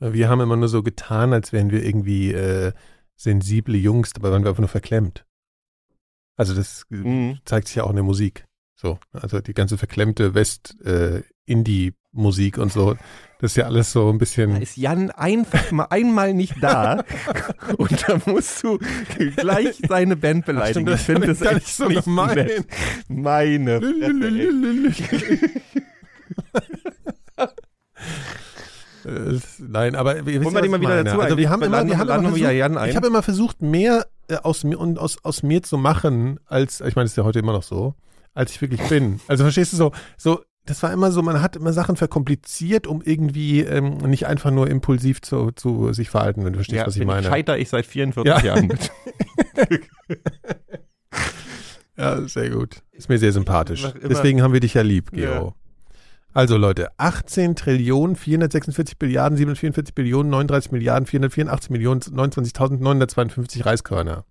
Ja. Wir haben immer nur so getan, als wären wir irgendwie äh, sensible Jungs, dabei waren wir einfach nur verklemmt. Also das äh, Mhm. zeigt sich ja auch in der Musik. So, also die ganze verklemmte West-Indie-Musik und so, das ist ja alles so ein Da bisschen. ist Jan einfach mal einmal nicht da und da musst du gleich seine Band beleidigen. Ach, ich stimmt, finde das das ist gar echt so nicht gemein. Meine. Äh, Nein, aber wir Holen wir die mal wieder dazu. Also wir haben immer, wir haben immer versucht, Jan ein. ich habe immer versucht, mehr äh, aus mir und aus, aus mir zu machen, als, ich meine, das ist ja heute immer noch so, als ich wirklich bin. Also verstehst du so, so, das war immer so, man hat immer Sachen verkompliziert, um irgendwie ähm, nicht einfach nur impulsiv zu, zu sich verhalten, wenn du verstehst, ja, was ich meine. Scheiter ich seit 44 Ja. Jahren mit. Ja, sehr gut. Ist mir sehr sympathisch. Deswegen haben wir dich ja lieb, Gero. Ja. Also Leute, 18 Trillionen, 446 Billiarden, 744 Billionen, 39 Milliarden, 484 Millionen, 29.952 Reiskörner.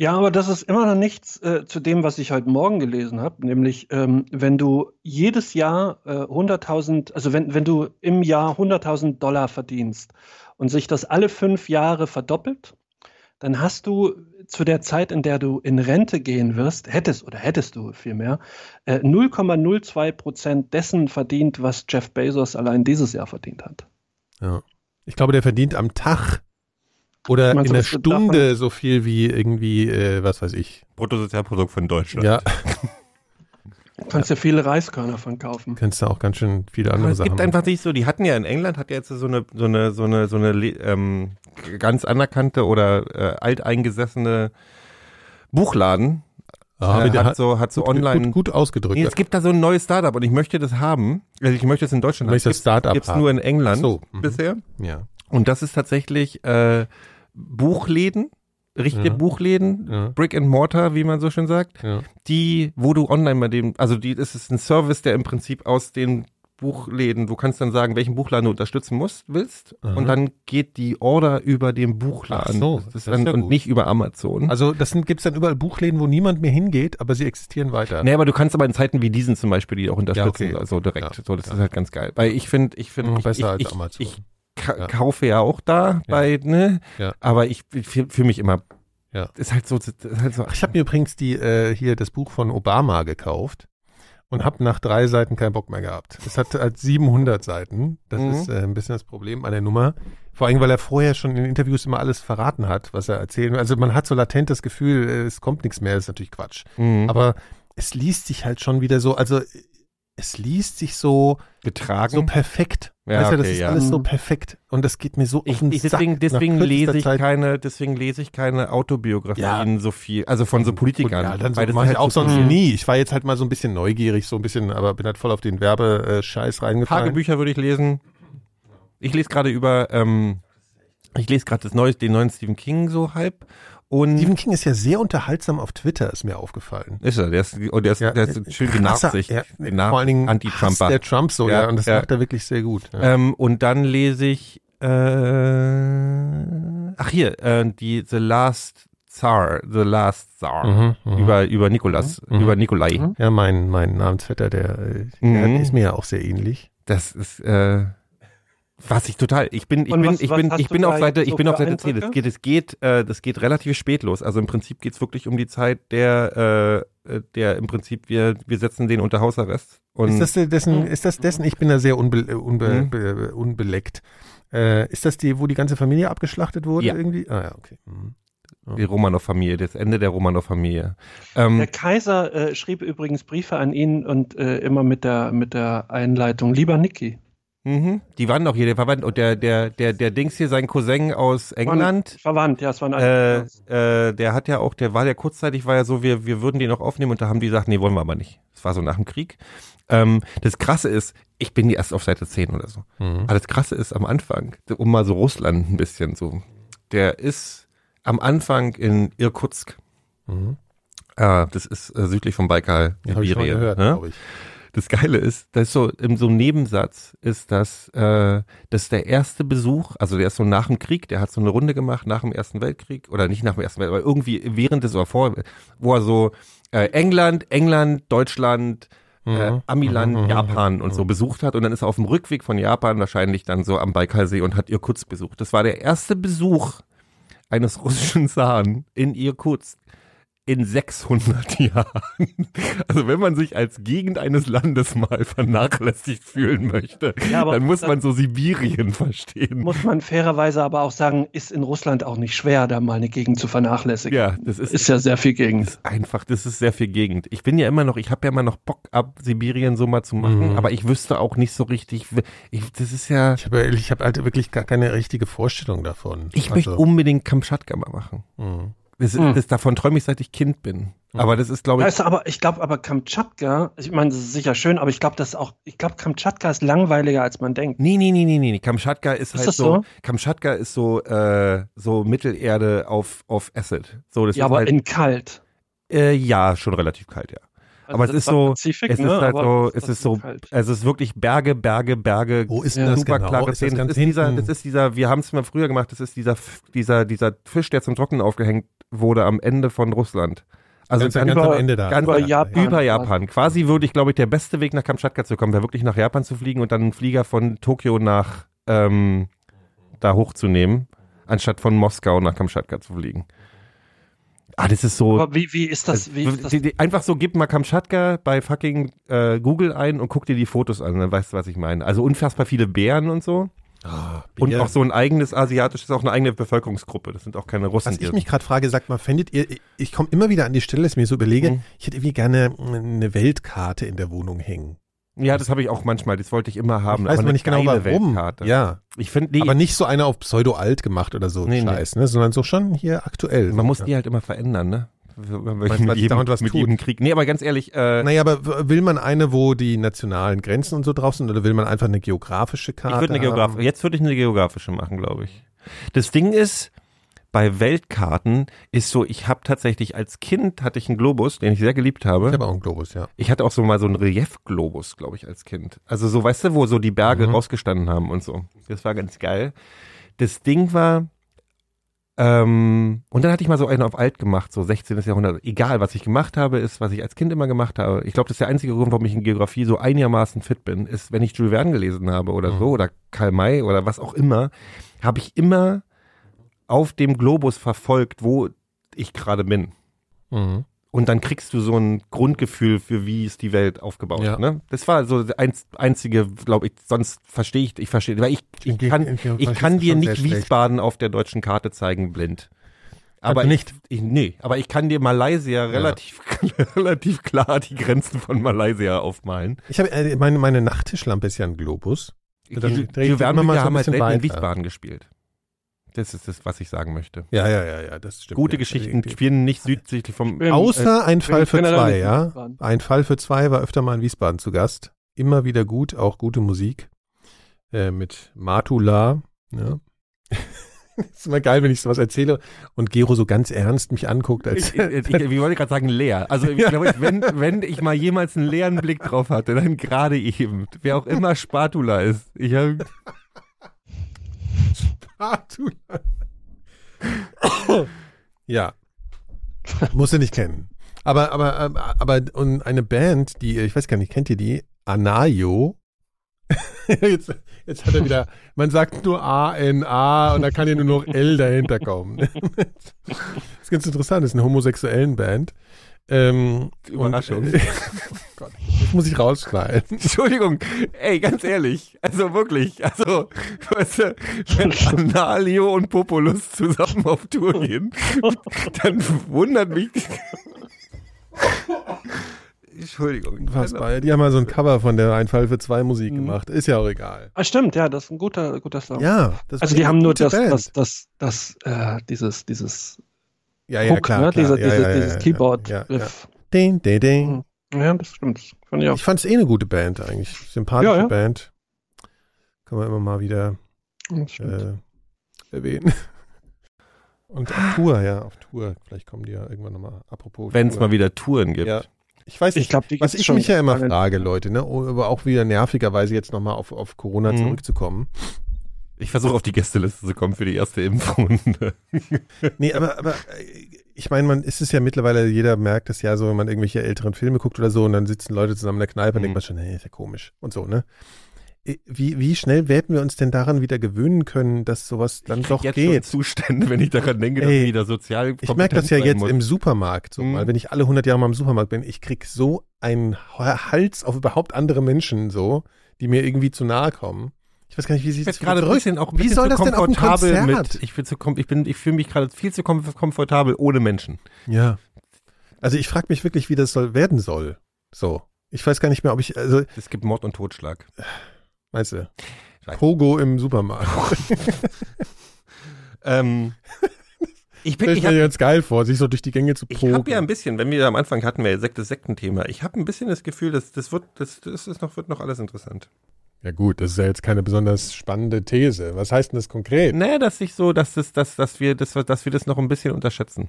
Ja, aber das ist immer noch nichts äh, zu dem, was ich heute Morgen gelesen habe, nämlich ähm, wenn du jedes Jahr äh, 100.000, also wenn, wenn du im Jahr 100.000 Dollar verdienst und sich das alle fünf Jahre verdoppelt, dann hast du zu der Zeit, in der du in Rente gehen wirst, hättest oder hättest du vielmehr, äh, 0,02 Prozent dessen verdient, was Jeff Bezos allein dieses Jahr verdient hat. Ja. Ich glaube, der verdient am Tag oder Meinst in wird Stunde so viel wie irgendwie, äh, was weiß ich. Bruttosozialprodukt von Deutschland. Ja, Du kannst ja viele Reiskörner von kaufen. kannst du auch ganz schön viele andere Aber es Sachen gibt machen. einfach nicht so, die hatten ja in England, hat ja jetzt so eine, so eine, so eine, so eine ähm, ganz anerkannte oder äh, alteingesessene Buchladen. Ah, äh, der hat so, hat so gut, online. Gut, gut ausgedrückt. Nee, es gibt da so ein neues Startup und ich möchte das haben. Also ich möchte es in Deutschland Du möchtest das Startup Gibt's haben. nur in England so, mhm. bisher. ja. Und das ist tatsächlich äh, Buchläden, richtige Ja. Buchläden, Ja. Brick and Mortar, wie man so schön sagt, Ja. die, wo du online bei dem, also die, das ist ein Service, der im Prinzip aus den Buchläden, du kannst dann sagen, welchen Buchladen du unterstützen musst, willst, Aha. und dann geht die Order über den Buchladen. Ach so, das das ist dann, ja und gut. nicht über Amazon. Also das gibt es dann überall Buchläden, wo niemand mehr hingeht, aber sie existieren weiter. Nee, aber du kannst aber in Zeiten wie diesen zum Beispiel die auch unterstützen, okay. also direkt. Ja, So, das ja. ist halt ganz geil. Weil ich finde, ich finde, ich, besser ich, als ich, Amazon. ich ka kaufe ja auch da bei, ne? Aber ich fühle fühl mich immer, Ja. ist halt so, ist halt so. Ich habe mir übrigens die äh, hier das Buch von Obama gekauft und habe nach drei Seiten keinen Bock mehr gehabt. Es hat halt 700 Seiten. Das Mhm. ist äh, ein bisschen das Problem an der Nummer. Vor allem, weil er vorher schon in Interviews immer alles verraten hat, was er erzählen will. Also man hat so latent das Gefühl, äh, es kommt nichts mehr. Ist natürlich Quatsch. Mhm. Aber es liest sich halt schon wieder so, also es liest sich so, getragen. so perfekt. Ja, weißt du, das okay, ist ja. alles so Mhm. perfekt. Und das geht mir so ich, auf den ich, Sack deswegen nach deswegen lese ich Zeit. keine, deswegen lese ich keine Autobiografien Ja. so viel, also von so Politikern. Ja, dann so, weil das mach ist ich halt auch so sonst nie. Ich war jetzt halt mal so ein bisschen neugierig, so ein bisschen, aber bin halt voll auf den Werbescheiß reingefallen. Tagebücher würde ich lesen. Ich lese gerade über, ähm, ich lese gerade das neue, den neuen Stephen King so halb. Und Stephen King ist ja sehr unterhaltsam auf Twitter, ist mir aufgefallen. ist er, der ist, oh, der ist, Ja, der ist schön genarzt, ja, vor allen Dingen Anti-Trumper. der Trump so, ja, Ja, und das ja. macht er wirklich sehr gut. Ähm, und dann lese ich, äh, ach hier, äh, die The Last Tsar, The Last Tsar, Mhm, mhm. über, über Nikolas, Mhm. über Nikolai. Mhm. ja, mein, mein Namensvetter, der, äh, Mhm. der ist mir ja auch sehr ähnlich. Das ist, äh, was ich total, ich bin, ich bin, was- ich bin, ich bin auf Seite, ich so bin auf Seite 10. Es Eindrücke? geht, es geht, äh, das geht relativ spät los. Also im Prinzip geht's wirklich um die Zeit der, äh, äh, der im Prinzip wir, wir setzen den unter Hausarrest. Und Ist das dessen, ist das dessen, ich bin da sehr unbe, äh, unbe, Mhm. be, unbeleckt. Äh, ist das die, wo die ganze Familie abgeschlachtet wurde Ja. irgendwie? Ah ja, okay. Mhm. die Romanov-Familie, das Ende der Romanov-Familie. Ähm, Der Kaiser äh, schrieb übrigens Briefe an ihn und äh, immer mit der, mit der Einleitung, lieber Niki. Mhm. Die waren doch hier, der Verwandt und der, der, der, der Dings hier, sein Cousin aus England. Verwandt, ja, es waren Äh, äh, der hat ja auch, der war ja kurzzeitig, war ja so, wir, wir würden den noch aufnehmen und da haben die gesagt, nee, wollen wir aber nicht. Das war so nach dem Krieg. Ähm, das Krasse ist, ich bin erst auf Seite 10 oder so. Mhm. Aber das Krasse ist am Anfang, um mal so Russland ein bisschen so, der ist am Anfang in Irkutsk. Mhm. Äh, das ist äh, südlich vom Baikal, Habe ich schon mal Sibirien, gehört, ne? glaube ich. Das Geile ist, das ist so, in so einem Nebensatz ist das, äh, das der erste Besuch, also der ist so nach dem Krieg, der hat so eine Runde gemacht nach dem Ersten Weltkrieg, oder nicht nach dem Ersten Weltkrieg, aber irgendwie während des oder vor, wo er so äh, England, England, Deutschland, äh, Mhm. Amiland, Mhm, mhm, Japan und so besucht hat und dann ist er auf dem Rückweg von Japan wahrscheinlich dann so am Baikalsee und hat Irkutsk besucht. Das war der erste Besuch eines russischen Zaren in Irkutsk in 600 Jahren. Also wenn man sich als Gegend eines Landes mal vernachlässigt fühlen möchte, Ja, aber dann muss man so Sibirien verstehen. Muss man fairerweise aber auch sagen, ist in Russland auch nicht schwer, da mal eine Gegend zu vernachlässigen. Ja, das ist, Ist ja sehr viel Gegend. ist einfach, das ist sehr viel Gegend. Ich bin ja immer noch, ich habe ja immer noch Bock ab Sibirien so mal zu machen, Mhm. aber ich wüsste auch nicht so richtig, ich, das ist ja, Ich habe ich hab halt wirklich gar keine richtige Vorstellung davon. ich möchte Also, unbedingt Kamtschatka mal machen. mhm. Das, Mhm. das, davon träume ich, seit ich Kind bin. Aber das ist, glaube ich, Weißt du, aber ich glaube, aber Kamtschatka, ich meine, das ist sicher schön, aber ich glaube, das ist auch, ich glaube, Kamtschatka ist langweiliger, als man denkt. Nee, nee, nee, nee, nee. Kamtschatka ist, Ist halt das so, so? Kamtschatka ist so, äh, so Mittelerde auf, auf Acid. So, das Ja, ist aber halt, in kalt. äh, ja, schon relativ kalt, ja. Also Aber es das ist so- Pazifik, es ist ne? halt aber so, das es ist so, kalt. also es ist wirklich Berge, Berge, Berge. Wo ist Ja. denn das super genau? klare Ist das Szenen. Das ganz ist dieser, das ist dieser, wir haben es mal früher gemacht, das ist dieser, dieser, dieser Fisch, der zum Trocknen aufgehängt wurde am Ende von Russland. Also ganz, ganz, ganz am über- Ende da. ganz über Japan. über Japan. Quasi würde ich, glaube ich, der beste Weg nach Kamtschatka zu kommen, wäre wirklich nach Japan zu fliegen und dann einen Flieger von Tokio nach ähm, da hochzunehmen. anstatt von Moskau nach Kamtschatka zu fliegen. Ah, das ist so. Aber wie, wie ist das? Wie ist das? die, die, einfach so, gib mal Kamtschatka bei fucking äh, Google ein und guck dir die Fotos an, dann weißt du, was ich meine. Also unfassbar viele Bären und so. Und Ja. auch so ein eigenes asiatisches, auch eine eigene Bevölkerungsgruppe. Das sind auch keine Russen. Was ich mich gerade frage, sagt mal, fändet ihr, ich komme immer wieder an die Stelle, dass ich mir so überlege, Mhm. ich hätte irgendwie gerne eine Weltkarte in der Wohnung hängen. ja, das habe ich auch manchmal. Das wollte ich immer haben. ich weiß aber nicht genau warum. Weltkarte. Ja, Ich finde, nee, aber nicht so eine auf Pseudo-alt gemacht oder so Nee, nee. Scheiß, ne? sondern so schon hier aktuell. man muss ja. die halt immer verändern, ne? Mit weil sich jedem, dauernd was mit jedem Krieg. Nee, aber ganz ehrlich, äh, Naja, aber will man eine, wo die nationalen Grenzen und so drauf sind, oder will man einfach eine geografische Karte? ich würde eine geografische, jetzt würde ich eine geografische machen, glaube ich. Das Ding ist, bei Weltkarten ist so, ich habe tatsächlich als Kind hatte ich einen Globus, den ich sehr geliebt habe. Ich habe auch einen Globus, ja. Ich hatte auch so mal so einen Reliefglobus, glaube ich, als Kind. Also so, weißt du, wo so die Berge Mhm. rausgestanden haben und so. Das war ganz geil. Das Ding war, ähm, und dann hatte ich mal so einen auf alt gemacht, so 16. Jahrhundert. Egal, was ich gemacht habe, ist, was ich als Kind immer gemacht habe. Ich glaube, das ist der einzige Grund, warum ich in Geografie so einigermaßen fit bin, ist, wenn ich Jules Verne gelesen habe oder Mhm. so, oder Karl May oder was auch immer, habe ich immer auf dem Globus verfolgt, wo ich gerade bin. Mhm. Und dann kriegst du so ein Grundgefühl für wie ist die Welt aufgebaut. Ja. Ne? Das war so das einz, einzige, glaube ich, sonst verstehe ich, ich verstehe, weil ich, ich kann, ich kann dir nicht. Wiesbaden auf der deutschen Karte zeigen blind. Aber Also nicht? Ich, ich, nee, aber ich kann dir Malaysia relativ, relativ klar die Grenzen von Malaysia aufmalen. Ich habe äh, meine, meine Nachttischlampe ist ja ein Globus. Dann Die, die die immer mal so haben halt bisschen selten in. Wiesbaden gespielt. Das ist das, was ich sagen möchte. Ja, ja, ja, ja, das stimmt. Gute ja. Geschichten spielen nicht südlich vom. bin- Außer ein Fall für zwei, ja. Ein Fall für zwei war öfter mal in Wiesbaden zu Gast. Immer wieder gut, auch gute Musik. Äh, mit Matula. Ja. ist immer geil, wenn ich sowas erzähle und Gero so ganz ernst mich anguckt. Als, Ich, ich, ich, ich wollte gerade sagen leer. Also ich glaube, wenn, wenn ich mal jemals einen leeren Blick drauf hatte, dann gerade eben. Wer auch immer Spatula ist. Ich hab, Matula. Ja. Muss er nicht kennen. Aber, aber, aber, und eine Band, die, ich weiß gar nicht, kennt ihr die? Anayo. jetzt, jetzt hat er wieder, man sagt nur A, N, A und da kann ja nur noch L dahinter kommen. das ist ganz interessant, das ist eine homosexuellen Band. Ähm, Überraschung. Und, oh Gott, das muss ich rausschneiden. Entschuldigung, ey, ganz ehrlich. Also wirklich. Also, weißt du, wenn Analio und Populus zusammen auf Tour gehen, dann wundert mich. Entschuldigung. Unfassbar. Die haben mal so ein Cover von der Ein Fall für zwei Musik Mhm. gemacht. Ist ja auch egal. Ah, stimmt, ja, das ist ein guter, guter Song. Ja, das also die haben nur das, das, das, das, äh, dieses, dieses ja, ja, Hook, klar, ne? klar. Diese, ja, diese, ja, dieses ja, Keyboard. Ja, ja. Ding, ding, ding. Ja, das stimmt. Fand ich. Ich fand es eh eine gute Band eigentlich. Sympathische Ja, ja. Band. Kann man immer mal wieder äh, erwähnen. Und auf Tour, ja, auf Tour. Vielleicht kommen die ja irgendwann nochmal. Apropos. Wenn es mal wieder Touren gibt. Ja. Ich weiß nicht, Ich glaub, die was ich schon mich ja immer frage, Leute, ne, aber auch wieder nervigerweise jetzt nochmal auf, auf Corona Mhm. zurückzukommen. Ich versuche auf die Gästeliste zu kommen für die erste Impfrunde. Nee, aber, aber äh, ich meine, man ist es ja mittlerweile, jeder merkt es ja so, wenn man irgendwelche älteren Filme guckt oder so und dann sitzen Leute zusammen in der Kneipe und Mhm. denkt man schon, hey, ist ja komisch und so, ne? Wie, wie schnell werden wir uns denn daran wieder gewöhnen können, dass sowas dann doch jetzt schon geht? Zustände, wenn ich daran denke, dass Ey, wieder sozial Ich merke das ja jetzt muss. im Supermarkt so Mhm. mal, wenn ich alle 100 Jahre mal im Supermarkt bin, ich krieg so einen Hals auf überhaupt andere Menschen so, die mir irgendwie zu nahe kommen. Ich weiß gar nicht, wie sie Ich bin das gerade bisschen auch ein Wie soll das denn auf komfortabel Konzert? mit. Ich bin zu ich bin ich fühle mich gerade viel zu kom komfortabel ohne Menschen. Ja. Also ich frage mich wirklich, wie das soll werden soll. So. Ich weiß gar nicht mehr, ob ich, also, Es gibt Mord und Totschlag. meinst du? Ich. Pogo im Supermarkt. Ähm, ich bin ich ich mir habe jetzt geil vor, sich so durch die Gänge zu ich pogen. hab ja ein bisschen, wenn wir am Anfang hatten wir ja das Sektenthema. Ich habe ein bisschen das Gefühl, dass das wird das, das ist noch wird noch alles interessant. Ja gut, das ist ja jetzt keine besonders spannende These. Was heißt denn das konkret? Naja, dass ich so, dass das, dass, dass wir das, dass wir das noch ein bisschen unterschätzen.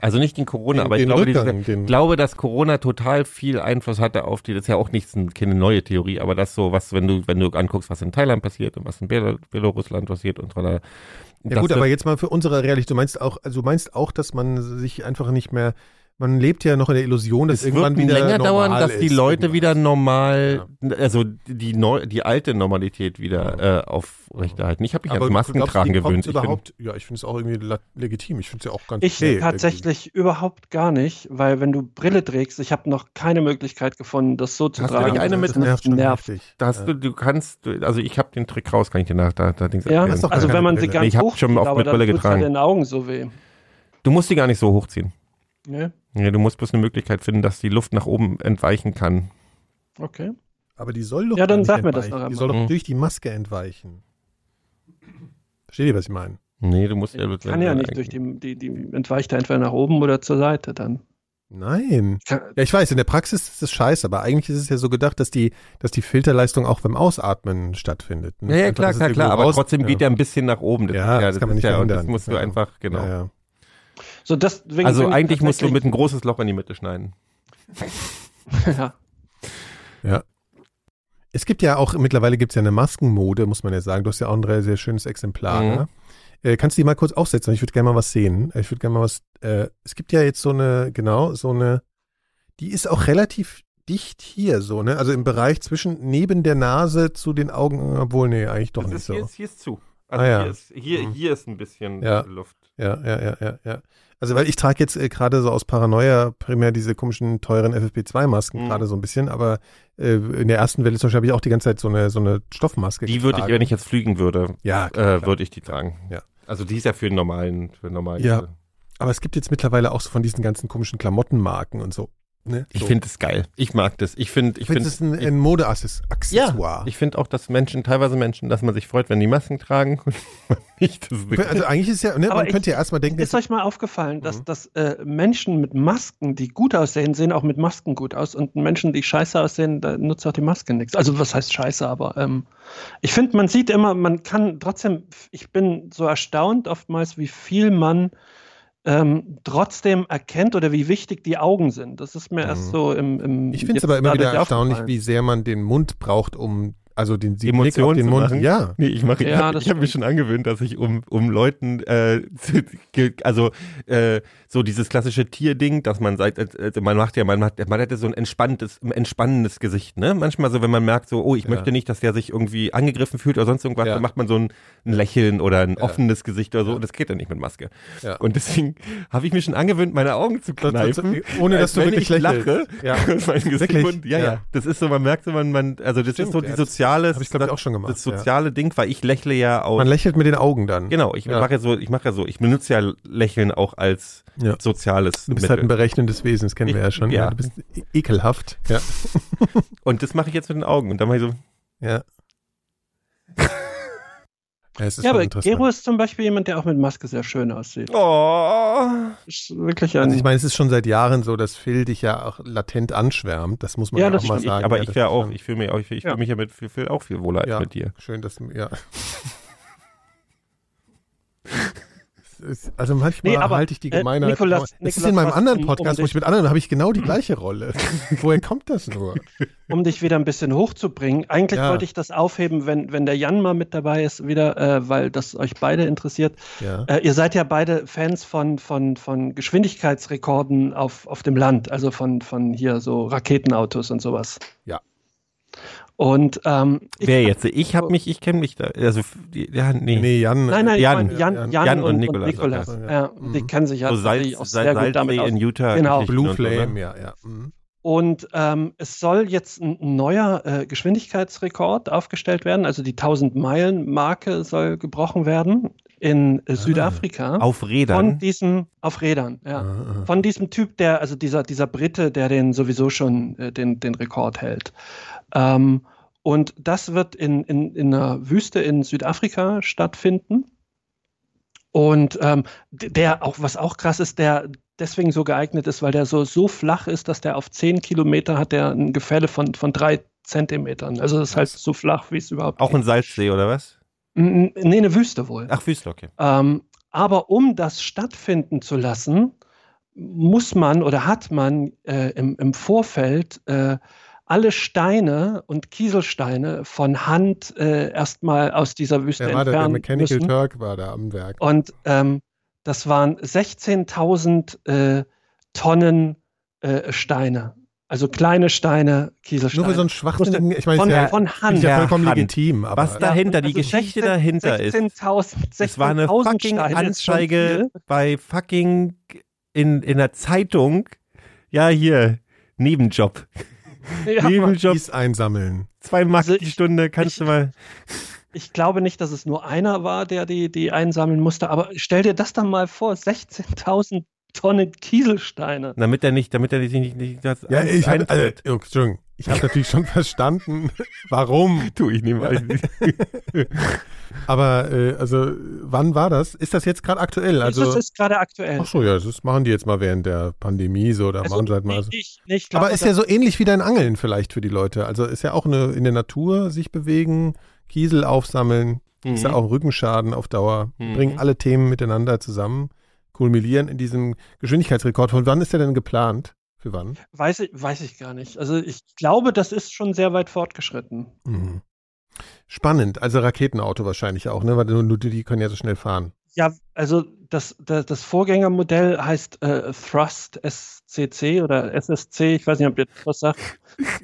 Also nicht den Corona, Den- aber ich den glaube, Rückgang, diese, glaube, dass Corona total viel Einfluss hatte auf die, das ist ja auch nichts, keine neue Theorie, aber das so, was, wenn du, wenn du anguckst, was in Thailand passiert und was in Bel Belarusland passiert und so da. Ja gut, aber jetzt mal für unsere Realität, du meinst auch, also du meinst auch, dass man sich einfach nicht mehr man lebt ja noch in der Illusion, dass Es irgendwann wird wieder länger dauern, dass die Leute irgendwas. wieder normal, also die, neu, die alte Normalität wieder äh, aufrechterhalten. Ich habe mich Aber ans Maskentragen glaubst du, gewöhnt. Ich bin, überhaupt, ja, ich finde es auch irgendwie legitim. Ich finde es ja auch ganz Ich okay. tatsächlich überhaupt gar nicht, weil wenn du Brille trägst, ich habe noch keine Möglichkeit gefunden, das so zu Hast du tragen. nicht eine mit- das nervt nervt. heftig. da hast du, du kannst, du- also ich habe den Trick raus, kann ich dir nach da, da Dings Ja, doch also wenn man sie ganz Ich hab hoch schon oft aber mit dann Brille halt getragen. den Augen so weh. Du musst die gar nicht so hochziehen. Ne? Ja, du musst bloß eine Möglichkeit finden, dass die Luft nach oben entweichen kann. Okay. Aber die soll doch Ja, dann sag mir das noch Die soll doch durch die Maske entweichen. Versteht ihr, was ich meine? Nee, du musst ja. Kann ja nicht durch die, die, die entweicht er entweder nach oben oder zur Seite dann. Nein. Ja, ich weiß, in der Praxis ist es scheiße, aber eigentlich ist es ja so gedacht, dass die, dass die Filterleistung auch beim Ausatmen stattfindet. Ja, ja, klar, klar, klar, aber trotzdem geht er ein bisschen nach oben. Ja, das kann man nicht ja, und das musst du Ja. einfach, genau. Ja, ja. so deswegen Also eigentlich musst du mit ein großes Loch in die Mitte schneiden. ja. Es gibt ja auch, mittlerweile gibt es ja eine Maskenmode, muss man ja sagen. Du hast ja auch ein sehr, sehr schönes Exemplar. Mhm. Ne? Äh, kannst du die mal kurz aufsetzen? Ich würde gerne mal was sehen. Ich würde gerne mal was. Äh, es gibt ja jetzt so eine, genau, so eine. Die ist auch relativ dicht hier, so, ne? Also im Bereich zwischen neben der Nase zu den Augen, obwohl, nee, eigentlich doch Das nicht ist, so. hier, ist, hier ist zu. Also Ah, ja. hier, ist, hier, Mhm. hier ist ein bisschen Ja. Luft. Ja, ja, ja, ja, ja. Also weil ich trage jetzt äh, gerade so aus Paranoia primär diese komischen teuren FFP2-Masken Mhm. gerade so ein bisschen, aber äh, in der ersten Welle zum Beispiel habe ich auch die ganze Zeit so eine so eine Stoffmaske Die würde ich, wenn ich jetzt fliegen würde, Ja, klar, äh, würde ich die tragen. Ja. Also die ist ja für einen normalen, für einen normalen. Ja. Aber es gibt jetzt mittlerweile auch so von diesen ganzen komischen Klamottenmarken und so. Ne? Ich so. finde es geil. Ich mag das. Ich finde, ich finde, es ist ein, ein Modeaccessoire. ich finde auch, dass Menschen, teilweise Menschen, dass man sich freut, wenn die Masken tragen nicht. Also eigentlich ist ja, ne, Aber man ich- könnte ja erstmal denken, Ist euch mal aufgefallen, dass, Mhm. dass äh, Menschen mit Masken, die gut aussehen, sehen auch mit Masken gut aus und Menschen, die scheiße aussehen, da nutzt auch die Maske nichts. Also was heißt scheiße, aber ähm, ich finde, man sieht immer, man kann trotzdem, ich bin so erstaunt oftmals, wie viel man ähm, trotzdem erkennt oder wie wichtig die Augen sind. Das ist mir Mhm. erst so im, im ich finde es aber immer wieder erstaunlich, wie sehr man den Mund braucht, um also den die Emotionen den zu Mund. machen? Ja. Nee, ich mache, Ja, ich, das ich habe stimmt. schon angewöhnt, dass ich um, um Leuten, äh, also äh, so dieses klassische Tierding, dass man sagt, also man macht ja, man macht, man hätte so ein entspanntes, ein entspannendes Gesicht, ne? Manchmal so, wenn man merkt, so, oh, ich Ja. möchte nicht, dass der sich irgendwie angegriffen fühlt oder sonst irgendwas, Ja. dann macht man so ein, ein Lächeln oder ein Ja. offenes Gesicht oder so. Ja. Und das geht dann nicht mit Maske. Ja. Und deswegen habe ich mir schon angewöhnt, meine Augen zu kneifen. ohne dass du wenn wirklich ich lächelst. lache. Ja. mein Gesicht Wirklich? und- ja, Ja. ja, Das ist so, man merkt so, man, man also das Stimmt, ist so die ja, das soziale, Habe ich, glaube ich, auch schon gemacht. das soziale Ding, weil ich lächle ja aus. Man lächelt mit den Augen dann. genau, ich Ja. mache ja so, ich mache ja so, ich benutze ja Lächeln auch als Ja. soziales Du bist Mittel. halt ein berechnendes Wesen, das kennen wir Ich- ja schon. ja. Du bist e- ekelhaft. Ja. und das mache ich jetzt mit den Augen. Und dann mache ich so, Ja. Ja, es ist Ja, schon aber interessant. Gero ist zum Beispiel jemand, der auch mit Maske sehr schön aussieht. oh. Ist wirklich ein, Also ich meine, es ist schon seit Jahren so, dass Phil dich ja auch latent anschwärmt. Das muss man Ja, ja, das auch mal stimmt. Ich, sagen. aber ja, ich das wäre ist auch, ich fühle mich auch, ich, ich Ja. fühle mich ja mit Phil auch viel wohler als mit dir. Schön, dass du, ja. Ist- Also manchmal Nee, aber, halte ich die äh, Gemeinheit. Nikolas- das ist Nikolas, in meinem anderen um- um Podcast, wo ich mit anderen habe ich genau die gleiche Rolle. Woher kommt das nur? um dich wieder ein bisschen hochzubringen. Eigentlich Ja. wollte ich das aufheben, wenn, wenn der Jan mal mit dabei ist, wieder, äh, weil das euch beide interessiert. Ja. Äh, ihr seid ja beide Fans von, von, von Geschwindigkeitsrekorden auf, auf dem Land, also von, von hier so Raketenautos und sowas. Ja. Und ähm, ich- Wer jetzt? Ich habe mich, ich kenne mich da, also, ja, nee. Nee, Jan. Nein, nein, Jan. ich meine Jan, Jan, Jan und und, Nikolas, Nikolas. okay. Ja, Mhm. Die kennen sich ja so tatsächlich Salz, auch Salz, sehr gut damit aus. in Utah. Genau. Blue und so, ne? Flame, ja, ja. Mhm. Und ähm, es soll jetzt ein neuer äh, Geschwindigkeitsrekord aufgestellt werden. Also die 1000-Meilen-Marke soll gebrochen werden in äh, Südafrika. Auf Von Rädern. diesem, auf Rädern, ja. Ah, ah. Von diesem Typ, der, also dieser, dieser Brite, der den sowieso schon äh, den, den Rekord hält. Ähm, und das wird in, in, in einer Wüste in Südafrika stattfinden. Und ähm, der auch, was auch krass ist, der deswegen so geeignet ist, weil der so, so flach ist, dass der auf 10 Kilometer hat der ein Gefälle von, von drei Zentimetern. Also das ist halt so flach, wie es überhaupt Auch ein Salzsee, oder was? Nee, eine Wüste wohl. Ach, Wüste, okay. Ähm, aber um das stattfinden zu lassen, muss man oder hat man äh, im, im Vorfeld äh, alle Steine und Kieselsteine von Hand äh, erstmal aus dieser Wüste war da, der entfernen Mechanical müssen. Turk war da am Werk. Und ähm, das waren 16.000 äh, Tonnen äh, Steine. Also kleine Steine, Kieselsteine. Nur für so einen schwachsinnigen, ich meine, von, ist ja, von ist Hand. ja vollkommen Hand. legitim, aber Was dahinter, die Also Geschichte 16 dahinter ist. 16.000 Es war eine 16.000 fucking Steine ist Anzeige bei fucking in, in der Zeitung. Ja, hier, Nebenjob. Ja, Mann. Nebenjob, dies einsammeln. zwei Mark Also die ich- Stunde, kannst ich- du mal. ich glaube nicht, dass es nur einer war, der die, die einsammeln musste, aber stell dir das dann mal vor, 16.000 Tonnen Kieselsteine. Damit er nicht, damit er sich nicht, nicht das Ja, ein- ich habe, also, Entschuldigung, ich habe natürlich schon verstanden, warum. tu ich nicht mal. Aber äh, also, wann war das? Ist das jetzt gerade aktuell? Also, das ist gerade aktuell. ach so, ja, das machen die jetzt mal während der Pandemie so, da Also, machen sie halt mal. so. ich, ich, ich glaube, Aber ist ja so ähnlich wie dein Angeln vielleicht für die Leute. Also ist ja auch eine in der Natur sich bewegen, Kiesel aufsammeln, ist ja Mhm. auch Rückenschaden auf Dauer. Mhm. Bringen alle Themen miteinander zusammen, kulminieren in diesem Geschwindigkeitsrekord. Von wann ist der denn geplant? Für wann? weiß, ich, weiß ich gar nicht. Also ich glaube, das ist schon sehr weit fortgeschritten. Mhm. Spannend, also Raketenauto wahrscheinlich auch, ne? Weil nur, nur die die können ja so schnell fahren. Ja, also das, das, das Vorgängermodell heißt äh, Thrust SCC oder SSC, ich weiß nicht, ob ihr das was sagt.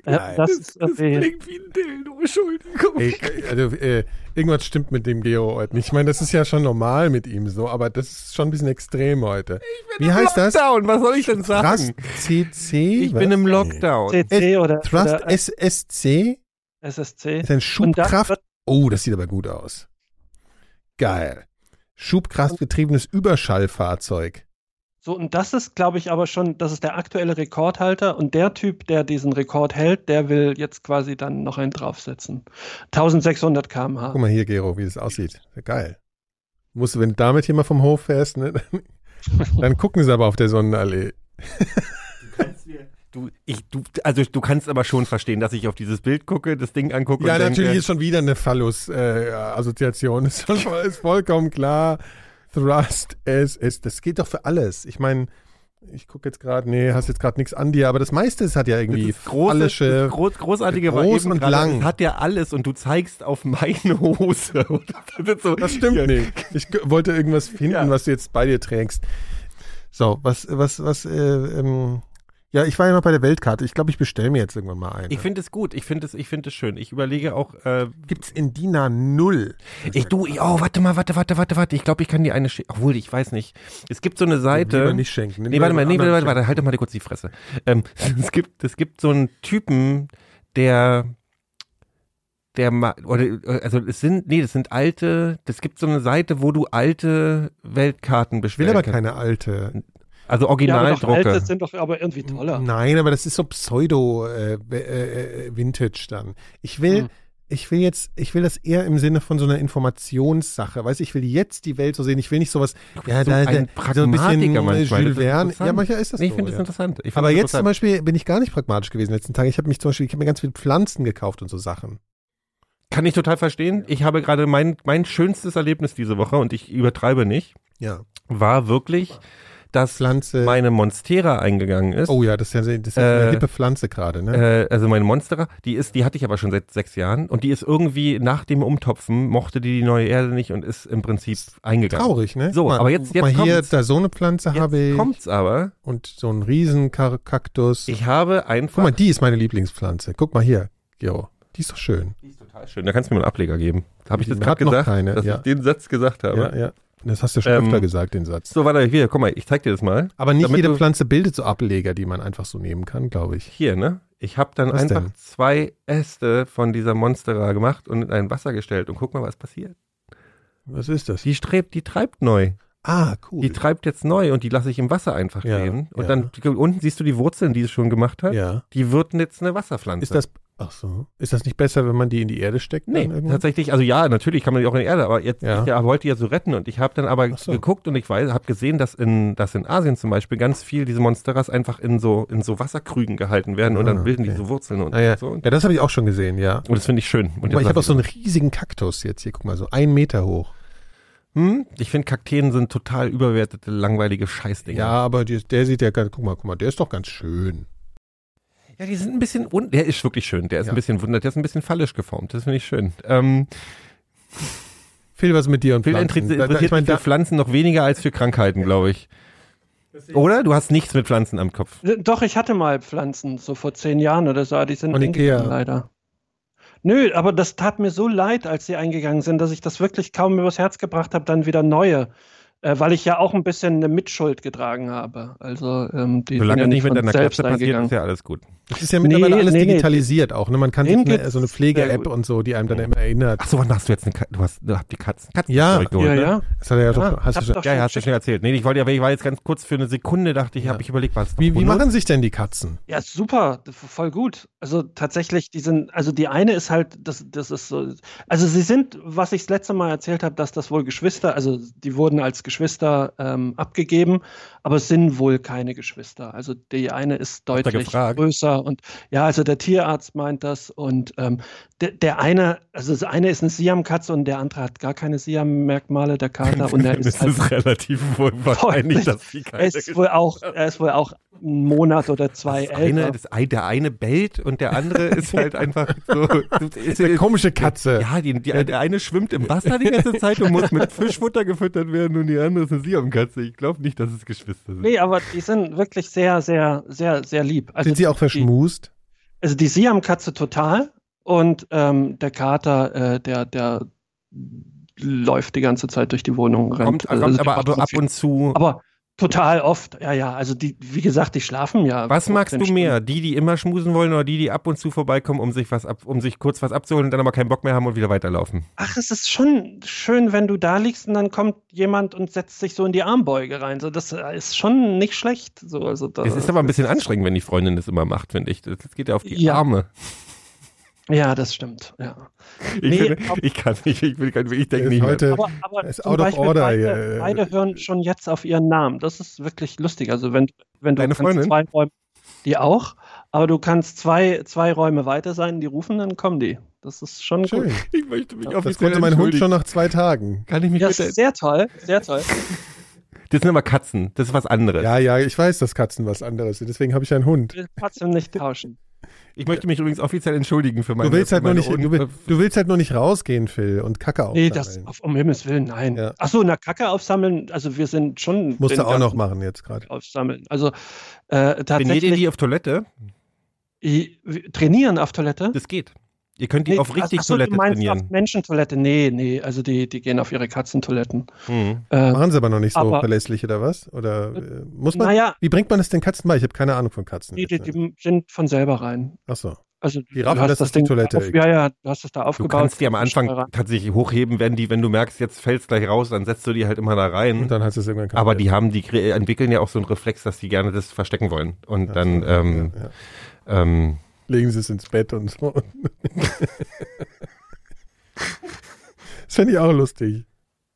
Äh, Geil. das ist irgendwie, wie ein Dildo, Entschuldigung. Ey, also, äh, irgendwas stimmt mit dem Geo heute nicht. Ich meine, das ist ja schon normal mit ihm so, aber das ist schon ein bisschen extrem heute. Wie heißt das? Lockdown, was soll ich denn sagen? Thrust CC? ich Was? bin im Lockdown. CC oder, Thrust oder SSC SSC. ist ein das Schubkraft. wird, Oh, das sieht aber gut aus. Geil. Schubkraftgetriebenes Überschallfahrzeug. so, und das ist, glaube ich, aber schon, das ist der aktuelle Rekordhalter und der Typ, der diesen Rekord hält, der will jetzt quasi dann noch einen draufsetzen. 1600 km/h. Guck mal hier, Gero, wie das aussieht. Geil. Musst du, wenn du damit hier mal vom Hof fährst, ne, dann gucken sie aber auf der Sonnenallee. Du, ich, du, also du kannst aber schon verstehen, dass ich auf dieses Bild gucke, das Ding angucke Ja, und natürlich denke, ist schon wieder eine Phallus-Assoziation. ist, schon- ist vollkommen klar. Thrust, es, es. Das geht doch für alles. Ich meine, ich gucke jetzt gerade, nee, hast jetzt gerade nichts an dir, aber das meiste ist, hat ja irgendwie das große, phallische. das groß, großartige groß und gerade, lang. es hat ja alles und du zeigst auf meine Hose. das, ist so, Das stimmt Ja. nicht. Ich wollte irgendwas finden, Ja. was du jetzt bei dir trägst. So, was, was, was, äh, ähm, ja, ich war ja noch bei der Weltkarte. Ich glaube, ich bestelle mir jetzt irgendwann mal eine. Ich finde es gut, ich finde es, ich finde es schön. Ich überlege auch, äh, Gibt's in DIN A0? ich, du, ich, oh, warte mal, warte, warte, warte, warte. Ich glaube, ich kann dir eine schicken. Obwohl, ich weiß nicht. Es gibt so eine Seite. Lieber nicht schenken. Nee, warte mal, nee, warte, warte, warte, halt doch mal kurz die Fresse. Ähm, es gibt, es gibt so einen Typen, der, der oder also es sind, nee, das sind alte, es gibt so eine Seite, wo du alte Weltkarten Ich will aber keine alte. Also Ja, Originaldrucke. alte sind doch aber irgendwie toller. Nein, aber das ist so Pseudo äh, äh, äh, dann. Ich will, Hm. ich will jetzt, ich will das eher im Sinne von so einer Informationssache. Weißt du, ich will jetzt die Welt so sehen. Ich will nicht sowas, ja, so da, ein da, so ein bisschen manchmal. Jules Das Verne. Ja, manchmal ist das nee, ich so. finde es ja. interessant. Ich Aber find's jetzt zum interessant. Beispiel bin ich gar nicht pragmatisch gewesen in den letzten Tagen. Ich habe mich zum Beispiel, ich habe mir ganz viele Pflanzen gekauft und so Sachen. Kann ich total verstehen. Ich habe gerade mein, mein schönstes Erlebnis diese Woche und ich übertreibe nicht, Ja. war wirklich, dass Pflanze. meine Monstera eingegangen ist. oh ja, das ist ja, das ist ja Äh, eine hippe Pflanze gerade, ne? Äh, also meine Monstera, die ist, die hatte ich aber schon seit sechs Jahren und die ist irgendwie nach dem Umtopfen mochte die die neue Erde nicht und ist im Prinzip eingegangen. Traurig, ne? So, Guck mal, aber jetzt- guck mal jetzt hier, kommt's. da so eine Pflanze habe Jetzt ich kommt's aber. und so ein Riesenkaktus. Ich habe Guck einfach. mal, die ist meine Lieblingspflanze. Guck mal hier, Gero. Die ist doch schön. die ist total schön. Da kannst du mir einen Ableger geben. Habe ich das gerade noch gesagt, keine, dass ja. ich den Satz gesagt habe? Ja, ja. Das hast du schon Ähm, öfter gesagt, den Satz. So, warte, hier, guck mal, ich zeig dir das mal. Aber nicht jede Pflanze bildet so Ableger, die man einfach so nehmen kann, glaube ich. Hier, ne? Ich habe dann Was einfach denn? zwei Äste von dieser Monstera gemacht und in ein Wasser gestellt und guck mal, was passiert. Was ist das? Die strebt, die treibt neu. Ah, cool. Die treibt jetzt neu und die lasse ich im Wasser einfach Ja, stehen. Und ja. dann unten siehst du die Wurzeln, die es schon gemacht hat. ja. Die wird jetzt eine Wasserpflanze. Ist das, ach so. Ist das nicht besser, wenn man die in die Erde steckt? Nee, tatsächlich, also ja, natürlich kann man die auch in die Erde, aber jetzt, Ja. ich ja, wollte die ja so retten und ich habe dann aber so. geguckt und ich weiß, habe gesehen, dass in, dass in Asien zum Beispiel ganz viel diese Monsteras einfach in so, in so Wasserkrügen gehalten werden und Ah, dann bilden die okay. so Wurzeln und Ah, ja. so. ja, das habe ich auch schon gesehen, ja. Und das finde ich schön. Und Aber ich habe auch so einen riesigen Kaktus jetzt hier. Guck mal, so einen Meter hoch. hm? Ich finde Kakteen sind total überbewertete, langweilige Scheißdinger. Ja, aber die, der sieht ja ganz, guck mal, guck mal, der ist doch ganz schön. Ja, die sind ein bisschen, un der ist wirklich schön. Der ist Ja. ein bisschen wundert, der ist ein bisschen fallisch geformt. Das finde ich schön. Ähm, Viel was mit dir und Pflanzen. interessiert Da- da- interessiert ich sich für Pflanzen noch weniger als für Krankheiten, glaube ich. Oder? Du hast nichts mit Pflanzen am Kopf. Äh, Doch, ich hatte mal Pflanzen, so vor zehn Jahren oder so, die sind Von eingegangen, Ikea. leider. Nö, aber das tat mir so leid, als sie eingegangen sind, dass ich das wirklich kaum übers Herz gebracht habe, dann wieder neue. Äh, weil ich ja auch ein bisschen eine Mitschuld getragen habe. Also, ähm, die Solange sind ja es nicht mit deiner Katze passiert, ist ja alles gut. Das ist ja mittlerweile Nee, alles nee, nee. digitalisiert auch. Ne? Man kann sich eine, so eine sehr Pflege-App und so, die einem dann immer erinnert. Ach so, wann hast du jetzt eine Katze? Du hast, du habt die Katzen. Katzen Ja. zurückgeholt, Ja, ne? ja. Das hat er ja, Ja, doch, hast du schon. doch Ja, ja, hast du schon erzählt. Nee, ich wollte aber ich war jetzt ganz kurz für eine Sekunde, dachte ich, Ja. habe ich überlegt, was Wie, wie machen sich denn die Katzen? Ja, super, voll gut. Also tatsächlich, die sind, also die eine ist halt, das, das ist so, also sie sind, was ich das letzte Mal erzählt habe, dass das wohl Geschwister, also die wurden als Geschwister ähm, abgegeben, aber es sind wohl keine Geschwister. Also die eine ist deutlich größer und ja, also der Tierarzt meint das und ähm, der, der eine, also das eine ist eine Siamkatze und der andere hat gar keine Siam-Merkmale, der Kater und er das ist halt ist relativ wohl wahrscheinlich, dass die keine er ist wohl auch, er ist wohl auch einen Monat oder zwei das eine, älter. das ein, der eine bellt und der andere ist halt einfach so. Ist, Eine komische Katze. ja, die, die, der eine schwimmt im Wasser die ganze Zeit und muss mit Fischfutter gefüttert werden und die andere ist eine Siamkatze. Ich glaube nicht, dass es Geschwister sind. Nee, aber die sind wirklich sehr, sehr, sehr, sehr lieb. Also Sind sie auch die, verschmust? also die Siamkatze total und ähm, der Kater, äh, der, der läuft die ganze Zeit durch die Wohnung, rennt. Kommt, Also kommt die aber, macht aber ab und zu. Aber total oft, ja, ja. Also die, wie gesagt, die schlafen ja. was magst 15 du mehr? Die, die immer schmusen wollen oder die, die ab und zu vorbeikommen, um sich was ab, um sich kurz was abzuholen und dann aber keinen Bock mehr haben und wieder weiterlaufen? Ach, es ist schon schön, wenn du da liegst und dann kommt jemand und setzt sich so in die Armbeuge rein. So, das ist schon nicht schlecht. So, also da, Es ist aber ein bisschen anstrengend, wenn die Freundin das immer macht, finde ich. Das das geht ja auf die Ja. Arme. Ja, das stimmt. Ja. Ich, Nee, finde, ob- ich kann nicht, ich, will, ich denke nicht mehr. heute, Aber, aber Er ist out of Beispiel order beide, hier. beide hören schon jetzt auf ihren Namen. Das ist wirklich lustig. Also wenn, wenn du Deine kannst Freundin? zwei Räume, die auch, aber du kannst zwei, zwei Räume weiter sein, die rufen, dann kommen die. Das ist schon schön. gut. Ich möchte mich Das Das konnte mein Hund schon nach zwei Tagen. Kann ich mich Ja, bitte... ist sehr toll, sehr toll. Das sind aber Katzen. Das ist was anderes. Ja, ja, ich weiß, dass Katzen was anderes sind. Deswegen habe ich einen Hund. Ich will trotzdem nicht tauschen. Ich möchte mich übrigens offiziell entschuldigen für meine... Du willst halt meine nicht, du, Un- will- du willst halt nur nicht rausgehen, Phil, und Kacke Nee, aufsammeln. das auf, um Himmels Willen, nein. Ja. Ach so, na Kacke aufsammeln, also wir sind schon. Musst du auch noch machen jetzt gerade. Aufsammeln. Also äh, Trainiert ihr tatsächlich die auf Toilette? trainieren auf Toilette. Das geht. Ihr könnt die Nee, auf richtig ach so, Toilette du meinst trainieren. auf Menschentoilette? Nee, nee, also die, die gehen auf ihre Katzentoiletten. Mhm. Äh, Machen sie aber noch nicht so Aber- verlässlich, oder was? Oder äh, muss man? naja, Wie bringt man das den Katzen bei? Ich habe keine Ahnung von Katzen. die, die, die sind von selber rein. Ach so. Also Die raffen du hast das auf die Ding Toilette. Auf, ja, ja, du hast es da Du aufgebaut. kannst die am Anfang tatsächlich hochheben, wenn die, wenn du merkst, jetzt fällt's gleich raus, dann setzt du die halt immer da rein. Und dann hast du es irgendwann kaputt. Aber die haben, die entwickeln ja auch so einen Reflex, dass die gerne das verstecken wollen. Und Ach dann, so, ähm, ja, ja. ähm, legen sie es ins Bett und so. das fände ich auch lustig.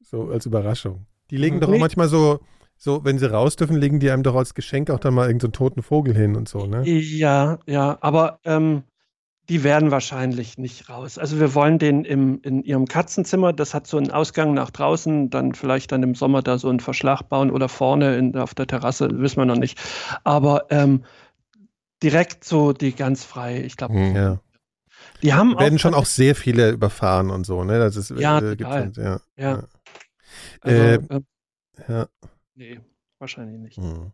So als Überraschung. Die legen doch auch manchmal so, so, wenn sie raus dürfen, legen die einem doch als Geschenk auch dann mal irgendeinen so einen toten Vogel hin und so, ne? Ja, ja, aber ähm, die werden wahrscheinlich nicht raus. Also wir wollen den im, in ihrem Katzenzimmer, das hat so einen Ausgang nach draußen, dann vielleicht dann im Sommer da so einen Verschlag bauen oder vorne in, auf der Terrasse, wissen wir noch nicht. Aber ähm, direkt so die ganz frei, ich glaube, hm. Ja. die haben Werden auch, schon auch sehr viele überfahren und so, ne? Das ist, Ja, äh, total. ja. ja, also, äh, äh, Ja. nee, wahrscheinlich nicht. Hm.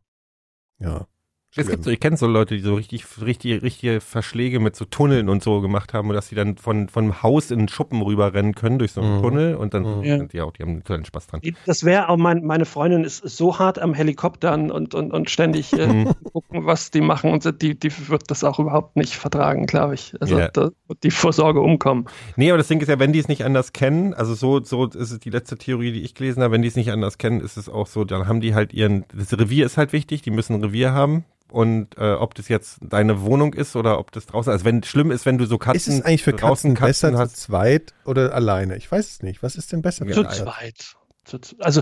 Ja. Es gibt so, ich kenne so Leute, die so richtig, richtig, richtige Verschläge mit so Tunneln und so gemacht haben, und dass sie dann von, von Haus in den Schuppen rüberrennen können durch so einen Mhm. Tunnel und dann Mhm. Ja. sind die auch, die haben einen tollen Spaß dran. Das wäre auch mein, meine Freundin ist so hart am Helikoptern und, und, und ständig äh, Mhm. gucken, was die machen und die, die wird das auch überhaupt nicht vertragen, glaube ich. Also Ja. da wird die Vorsorge umkommen. Nee, aber das Ding ist ja, wenn die es nicht anders kennen, also so, so ist es die letzte Theorie, die ich gelesen habe, wenn die es nicht anders kennen, ist es auch so, dann haben die halt ihren, das Revier ist halt wichtig, die müssen ein Revier haben. Und äh, ob das jetzt deine Wohnung ist oder ob das draußen, also wenn schlimm ist, wenn du so Katzen Ist es eigentlich für draußen Katzen besser hast, zu zweit oder alleine? Ich weiß es nicht. Was ist denn besser? Ja, Zu zweit. Also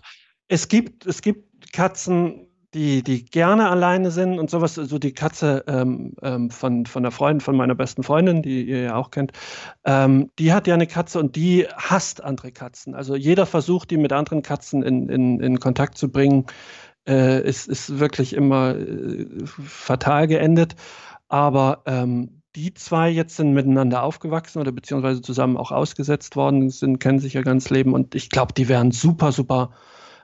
es gibt, es gibt Katzen, die, die gerne alleine sind und sowas. So die Katze ähm, ähm, von, von der Freundin, von meiner besten Freundin, die ihr ja auch kennt, ähm, die hat ja eine Katze und die hasst andere Katzen. Also jeder Versuch, die mit anderen Katzen in, in, in Kontakt zu bringen, äh, ist, ist wirklich immer äh, fatal geendet. Aber ähm, die zwei jetzt sind miteinander aufgewachsen oder beziehungsweise zusammen auch ausgesetzt worden, sind, kennen sich ja ganz Leben und ich glaube, die wären super, super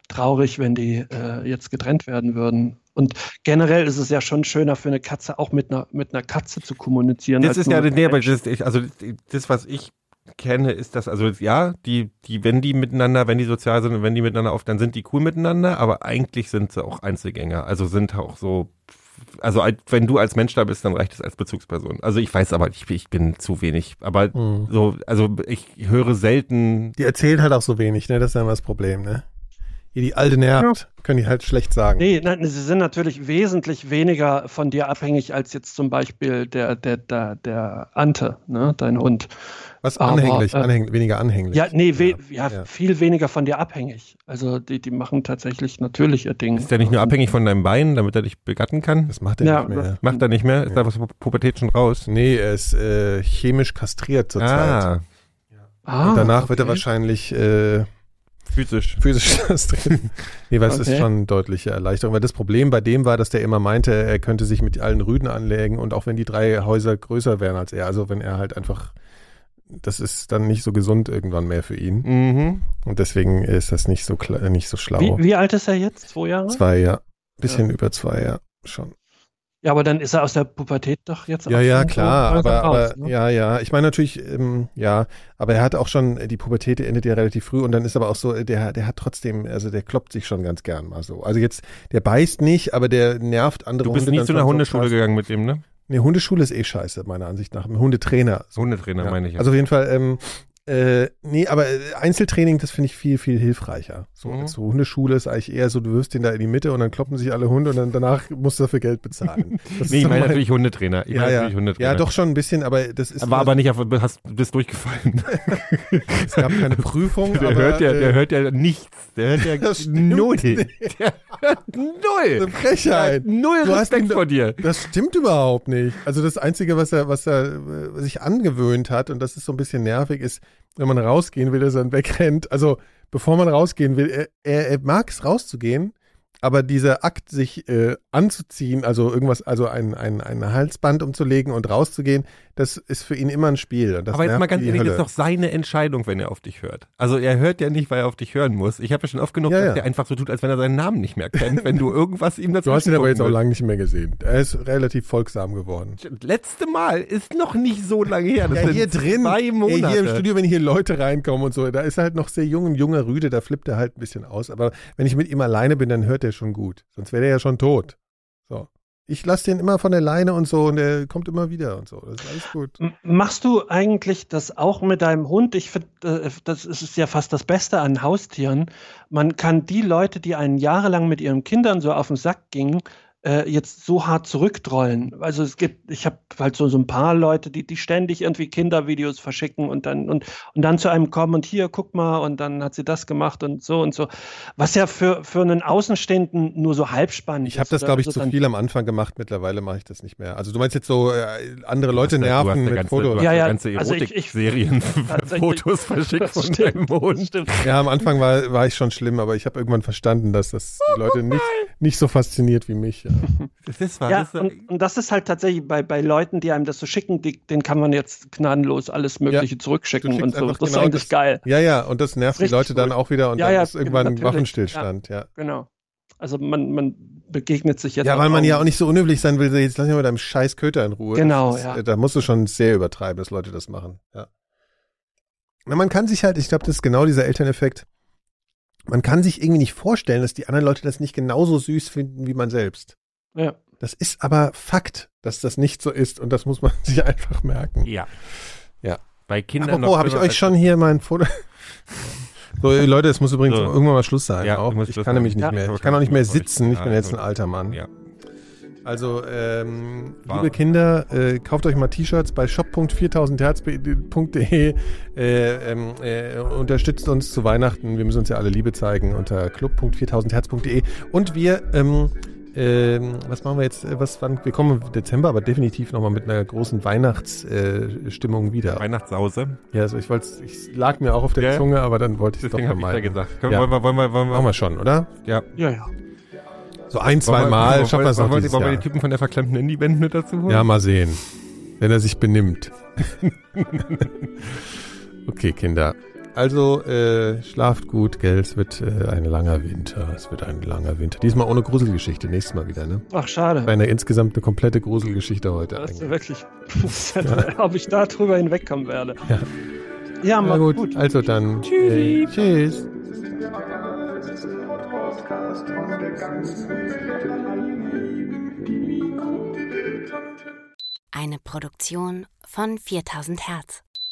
traurig, wenn die äh, jetzt getrennt werden würden. Und generell ist es ja schon schöner für eine Katze, auch mit einer, mit einer Katze zu kommunizieren. Das ist ja, nee, aber das, also das, was ich kenne, ist das, also ja, die, die, wenn die miteinander, wenn die sozial sind und wenn die miteinander auf, dann sind die cool miteinander, aber eigentlich sind sie auch Einzelgänger. Also sind auch so, also als- wenn du als Mensch da bist, dann reicht es als Bezugsperson. Also ich weiß aber, ich, ich bin zu wenig. Aber Mhm. so, also ich höre selten. Die erzählt halt auch so wenig, ne? Das ist dann immer das Problem, ne? Hier die alte nervt, können die halt schlecht sagen. Nee, nein, sie sind natürlich wesentlich weniger von dir abhängig als jetzt zum Beispiel der, der, der, der Ante, ne, dein Hund. Was aber, anhänglich, äh, anhänglich, weniger anhänglich. Ja, nee, we, ja, ja. viel weniger von dir abhängig. Also die, die machen tatsächlich natürlich ihr Ding. Ist der nicht nur abhängig von deinem Bein, damit er dich begatten kann? Das macht er Ja, nicht mehr. Macht er nicht mehr? Ist da was Pubertät schon raus? Nee, er ist äh, chemisch kastriert zurzeit. Ah, Ah, Und danach wird er okay. wahrscheinlich äh, physisch. physisch kastriert. nee, weil es ist Okay. schon eine deutliche Erleichterung. Weil das Problem bei dem war, dass der immer meinte, er könnte sich mit allen Rüden anlegen und auch wenn die drei Häuser größer wären als er, also wenn er halt einfach, das ist dann nicht so gesund irgendwann mehr für ihn. Mhm. Und deswegen ist das nicht so kla- nicht so schlau. Wie, wie alt ist er jetzt? Zwei Jahre? Zwei, ja. Bisschen über zwei, ja. Schon. Ja, aber dann ist er aus der Pubertät doch jetzt Ja, auch ja, klar, so aber, aber raus, ne? ja, ja. Ich meine natürlich, ähm, ja, aber er hat auch schon, die Pubertät endet ja relativ früh und dann ist aber auch so, der, der hat trotzdem, also der kloppt sich schon ganz gern mal so. Also jetzt, der beißt nicht, aber der nervt andere Du bist Hunde nie dann zu einer so Hundeschule krass. gegangen mit dem, ne? Nee, Hundeschule ist eh scheiße, meiner Ansicht nach. Hundetrainer. Hundetrainer Ja. meine ich. ja. Also auf jeden Fall, ähm, äh, nee, aber äh, Einzeltraining, das finde ich viel, viel hilfreicher. So, Mhm. so Hundeschule ist eigentlich eher so, du wirfst den da in die Mitte und dann kloppen sich alle Hunde und dann danach musst du dafür Geld bezahlen. Das nee, ist ich meine mein- natürlich Hundetrainer. Ich ja, meine ja. natürlich Hundetrainer. ja, doch schon ein bisschen, aber das ist. War aber nicht auf, hast, du bist durchgefallen. es gab keine Prüfung. Der aber, hört ja, der äh, hört ja nichts. Der hört ja null. nicht. Der hört null. Eine Frechheit. Null Du hast Respekt ihn- vor dir. Das stimmt überhaupt nicht. Also das Einzige, was er, was er äh, sich angewöhnt hat, und das ist so ein bisschen nervig, ist, wenn man rausgehen will, dass er dann wegrennt. Also bevor man rausgehen will, er, er, er mag es rauszugehen, aber dieser Akt, sich äh, anzuziehen, also irgendwas, also ein, ein, ein Halsband umzulegen und rauszugehen, das ist für ihn immer ein Spiel. Aber jetzt mal ganz ehrlich, das ist doch seine Entscheidung, wenn er auf dich hört. Also er hört ja nicht, weil er auf dich hören muss. Ich habe ja schon oft genug, Ja, dass ja. der einfach so tut, als wenn er seinen Namen nicht mehr kennt, wenn du irgendwas ihm dazu Du hast ihn aber jetzt auch lange nicht mehr gesehen. Er ist relativ folgsam geworden. Letzte Mal ist noch nicht so lange her. Das Ja, hier drin, Zwei Monate. hier im Studio, wenn hier Leute reinkommen und so, da ist er halt noch sehr jung, ein junger Rüde, da flippt er halt ein bisschen aus. Aber wenn ich mit ihm alleine bin, dann hört er schon gut. Sonst wäre er ja schon tot. So. Ich lasse den immer von der Leine und so und er kommt immer wieder und so. Das ist alles gut. Machst du eigentlich das auch mit deinem Hund? Ich finde, äh, das ist ja fast das Beste an Haustieren. Man kann die Leute, die einen jahrelang mit ihren Kindern so auf den Sack gingen, äh, jetzt so hart zurücktrollen. Also es gibt, ich habe halt so, so ein paar Leute, die, die ständig irgendwie Kindervideos verschicken und dann und, und dann zu einem kommen und hier, guck mal, und dann hat sie das gemacht und so und so. Was ja für, für einen Außenstehenden nur so halb spannend Ich habe ist, das, glaube ich, Also zu viel am Anfang gemacht. Mittlerweile mache ich das nicht mehr. Also du meinst jetzt so, äh, andere Leute Du hast ja- du hast nerven mit ganze, Fotos. Du hast Ja, ja, ja, ganze also ich- ich- Erotik-Serien, Tatsächlich. Fotos verschickt von Stimmt, deinem stimmt. Ja, am Anfang war, war ich schon schlimm, aber ich habe irgendwann verstanden, dass das die Leute nicht, nicht so fasziniert wie mich. Ja. Das war, Ja, das war, und, und das ist halt tatsächlich bei, bei Leuten, die einem das so schicken, die, den kann man jetzt gnadenlos alles Mögliche Du zurückschicken und so. Das ist genau eigentlich das- geil. ja, ja, und das nervt die Richtig Leute dann cool. auch wieder und Ja, dann ja, ist irgendwann natürlich, Waffenstillstand, ja. Genau. Also man, man begegnet sich jetzt. Ja, weil man ja auch nicht. so unhöflich sein will, jetzt lass mich mal mit deinem scheiß Köter in Ruhe. Genau, das ist, ja. äh, Da musst du schon sehr übertreiben, dass Leute das machen. Ja. Na, man kann sich halt, ich glaube, das ist genau dieser Elterneffekt. Man kann sich irgendwie nicht vorstellen, dass die anderen Leute das nicht genauso süß finden wie man selbst. Ja. Das ist aber Fakt, dass das nicht so ist und das muss man sich einfach merken. ja. Ja. Bei Kindern Apropos, noch habe ich euch schon hier mein Foto. So, Leute, es muss übrigens So. irgendwann mal Schluss sein. Ja, auch. Ich kann nämlich nicht Ja. mehr. Ich kann auch nicht mehr sitzen. Ich bin jetzt ein alter Mann. Ja. Also, ähm, liebe Kinder, äh, kauft euch mal T-Shirts bei shop.4000herz.de. Äh, ähm, äh, unterstützt uns zu Weihnachten. Wir müssen uns ja alle Liebe zeigen unter club.4000herz.de. Und wir, ähm, ähm, was machen wir jetzt? Äh, Was, wann, wir kommen im Dezember, aber definitiv nochmal mit einer großen Weihnachtsstimmung äh, wieder. Weihnachtssause. Ja, also ich wollte, ich lag mir auch auf der Ja. Zunge, aber dann wollte ich es doch Deswegen habe ich vermeiden. gesagt. Können, Ja. Wollen wir, wollen wir, wollen wir, Machen wir schon, oder? ja. Ja, ja. So ein, zwei Wollen Mal schaffen wir es noch wollen wir- die Typen von der verklemmten Indie-Band mit dazu holen? Ja, mal sehen. Wenn er sich benimmt. okay, Kinder. Also äh, schlaft gut, gell? Es wird äh, ein langer Winter. Es wird ein langer Winter. Diesmal ohne Gruselgeschichte. Nächstes Mal wieder, ne? Ach, schade. Eine insgesamt eine komplette Gruselgeschichte heute. Das ist eigentlich. wirklich, ob ich da drüber hinwegkommen werde. Ja. Ja, Na mach gut, gut. also dann. Äh, tschüss. Eine Produktion von 4000 Hertz.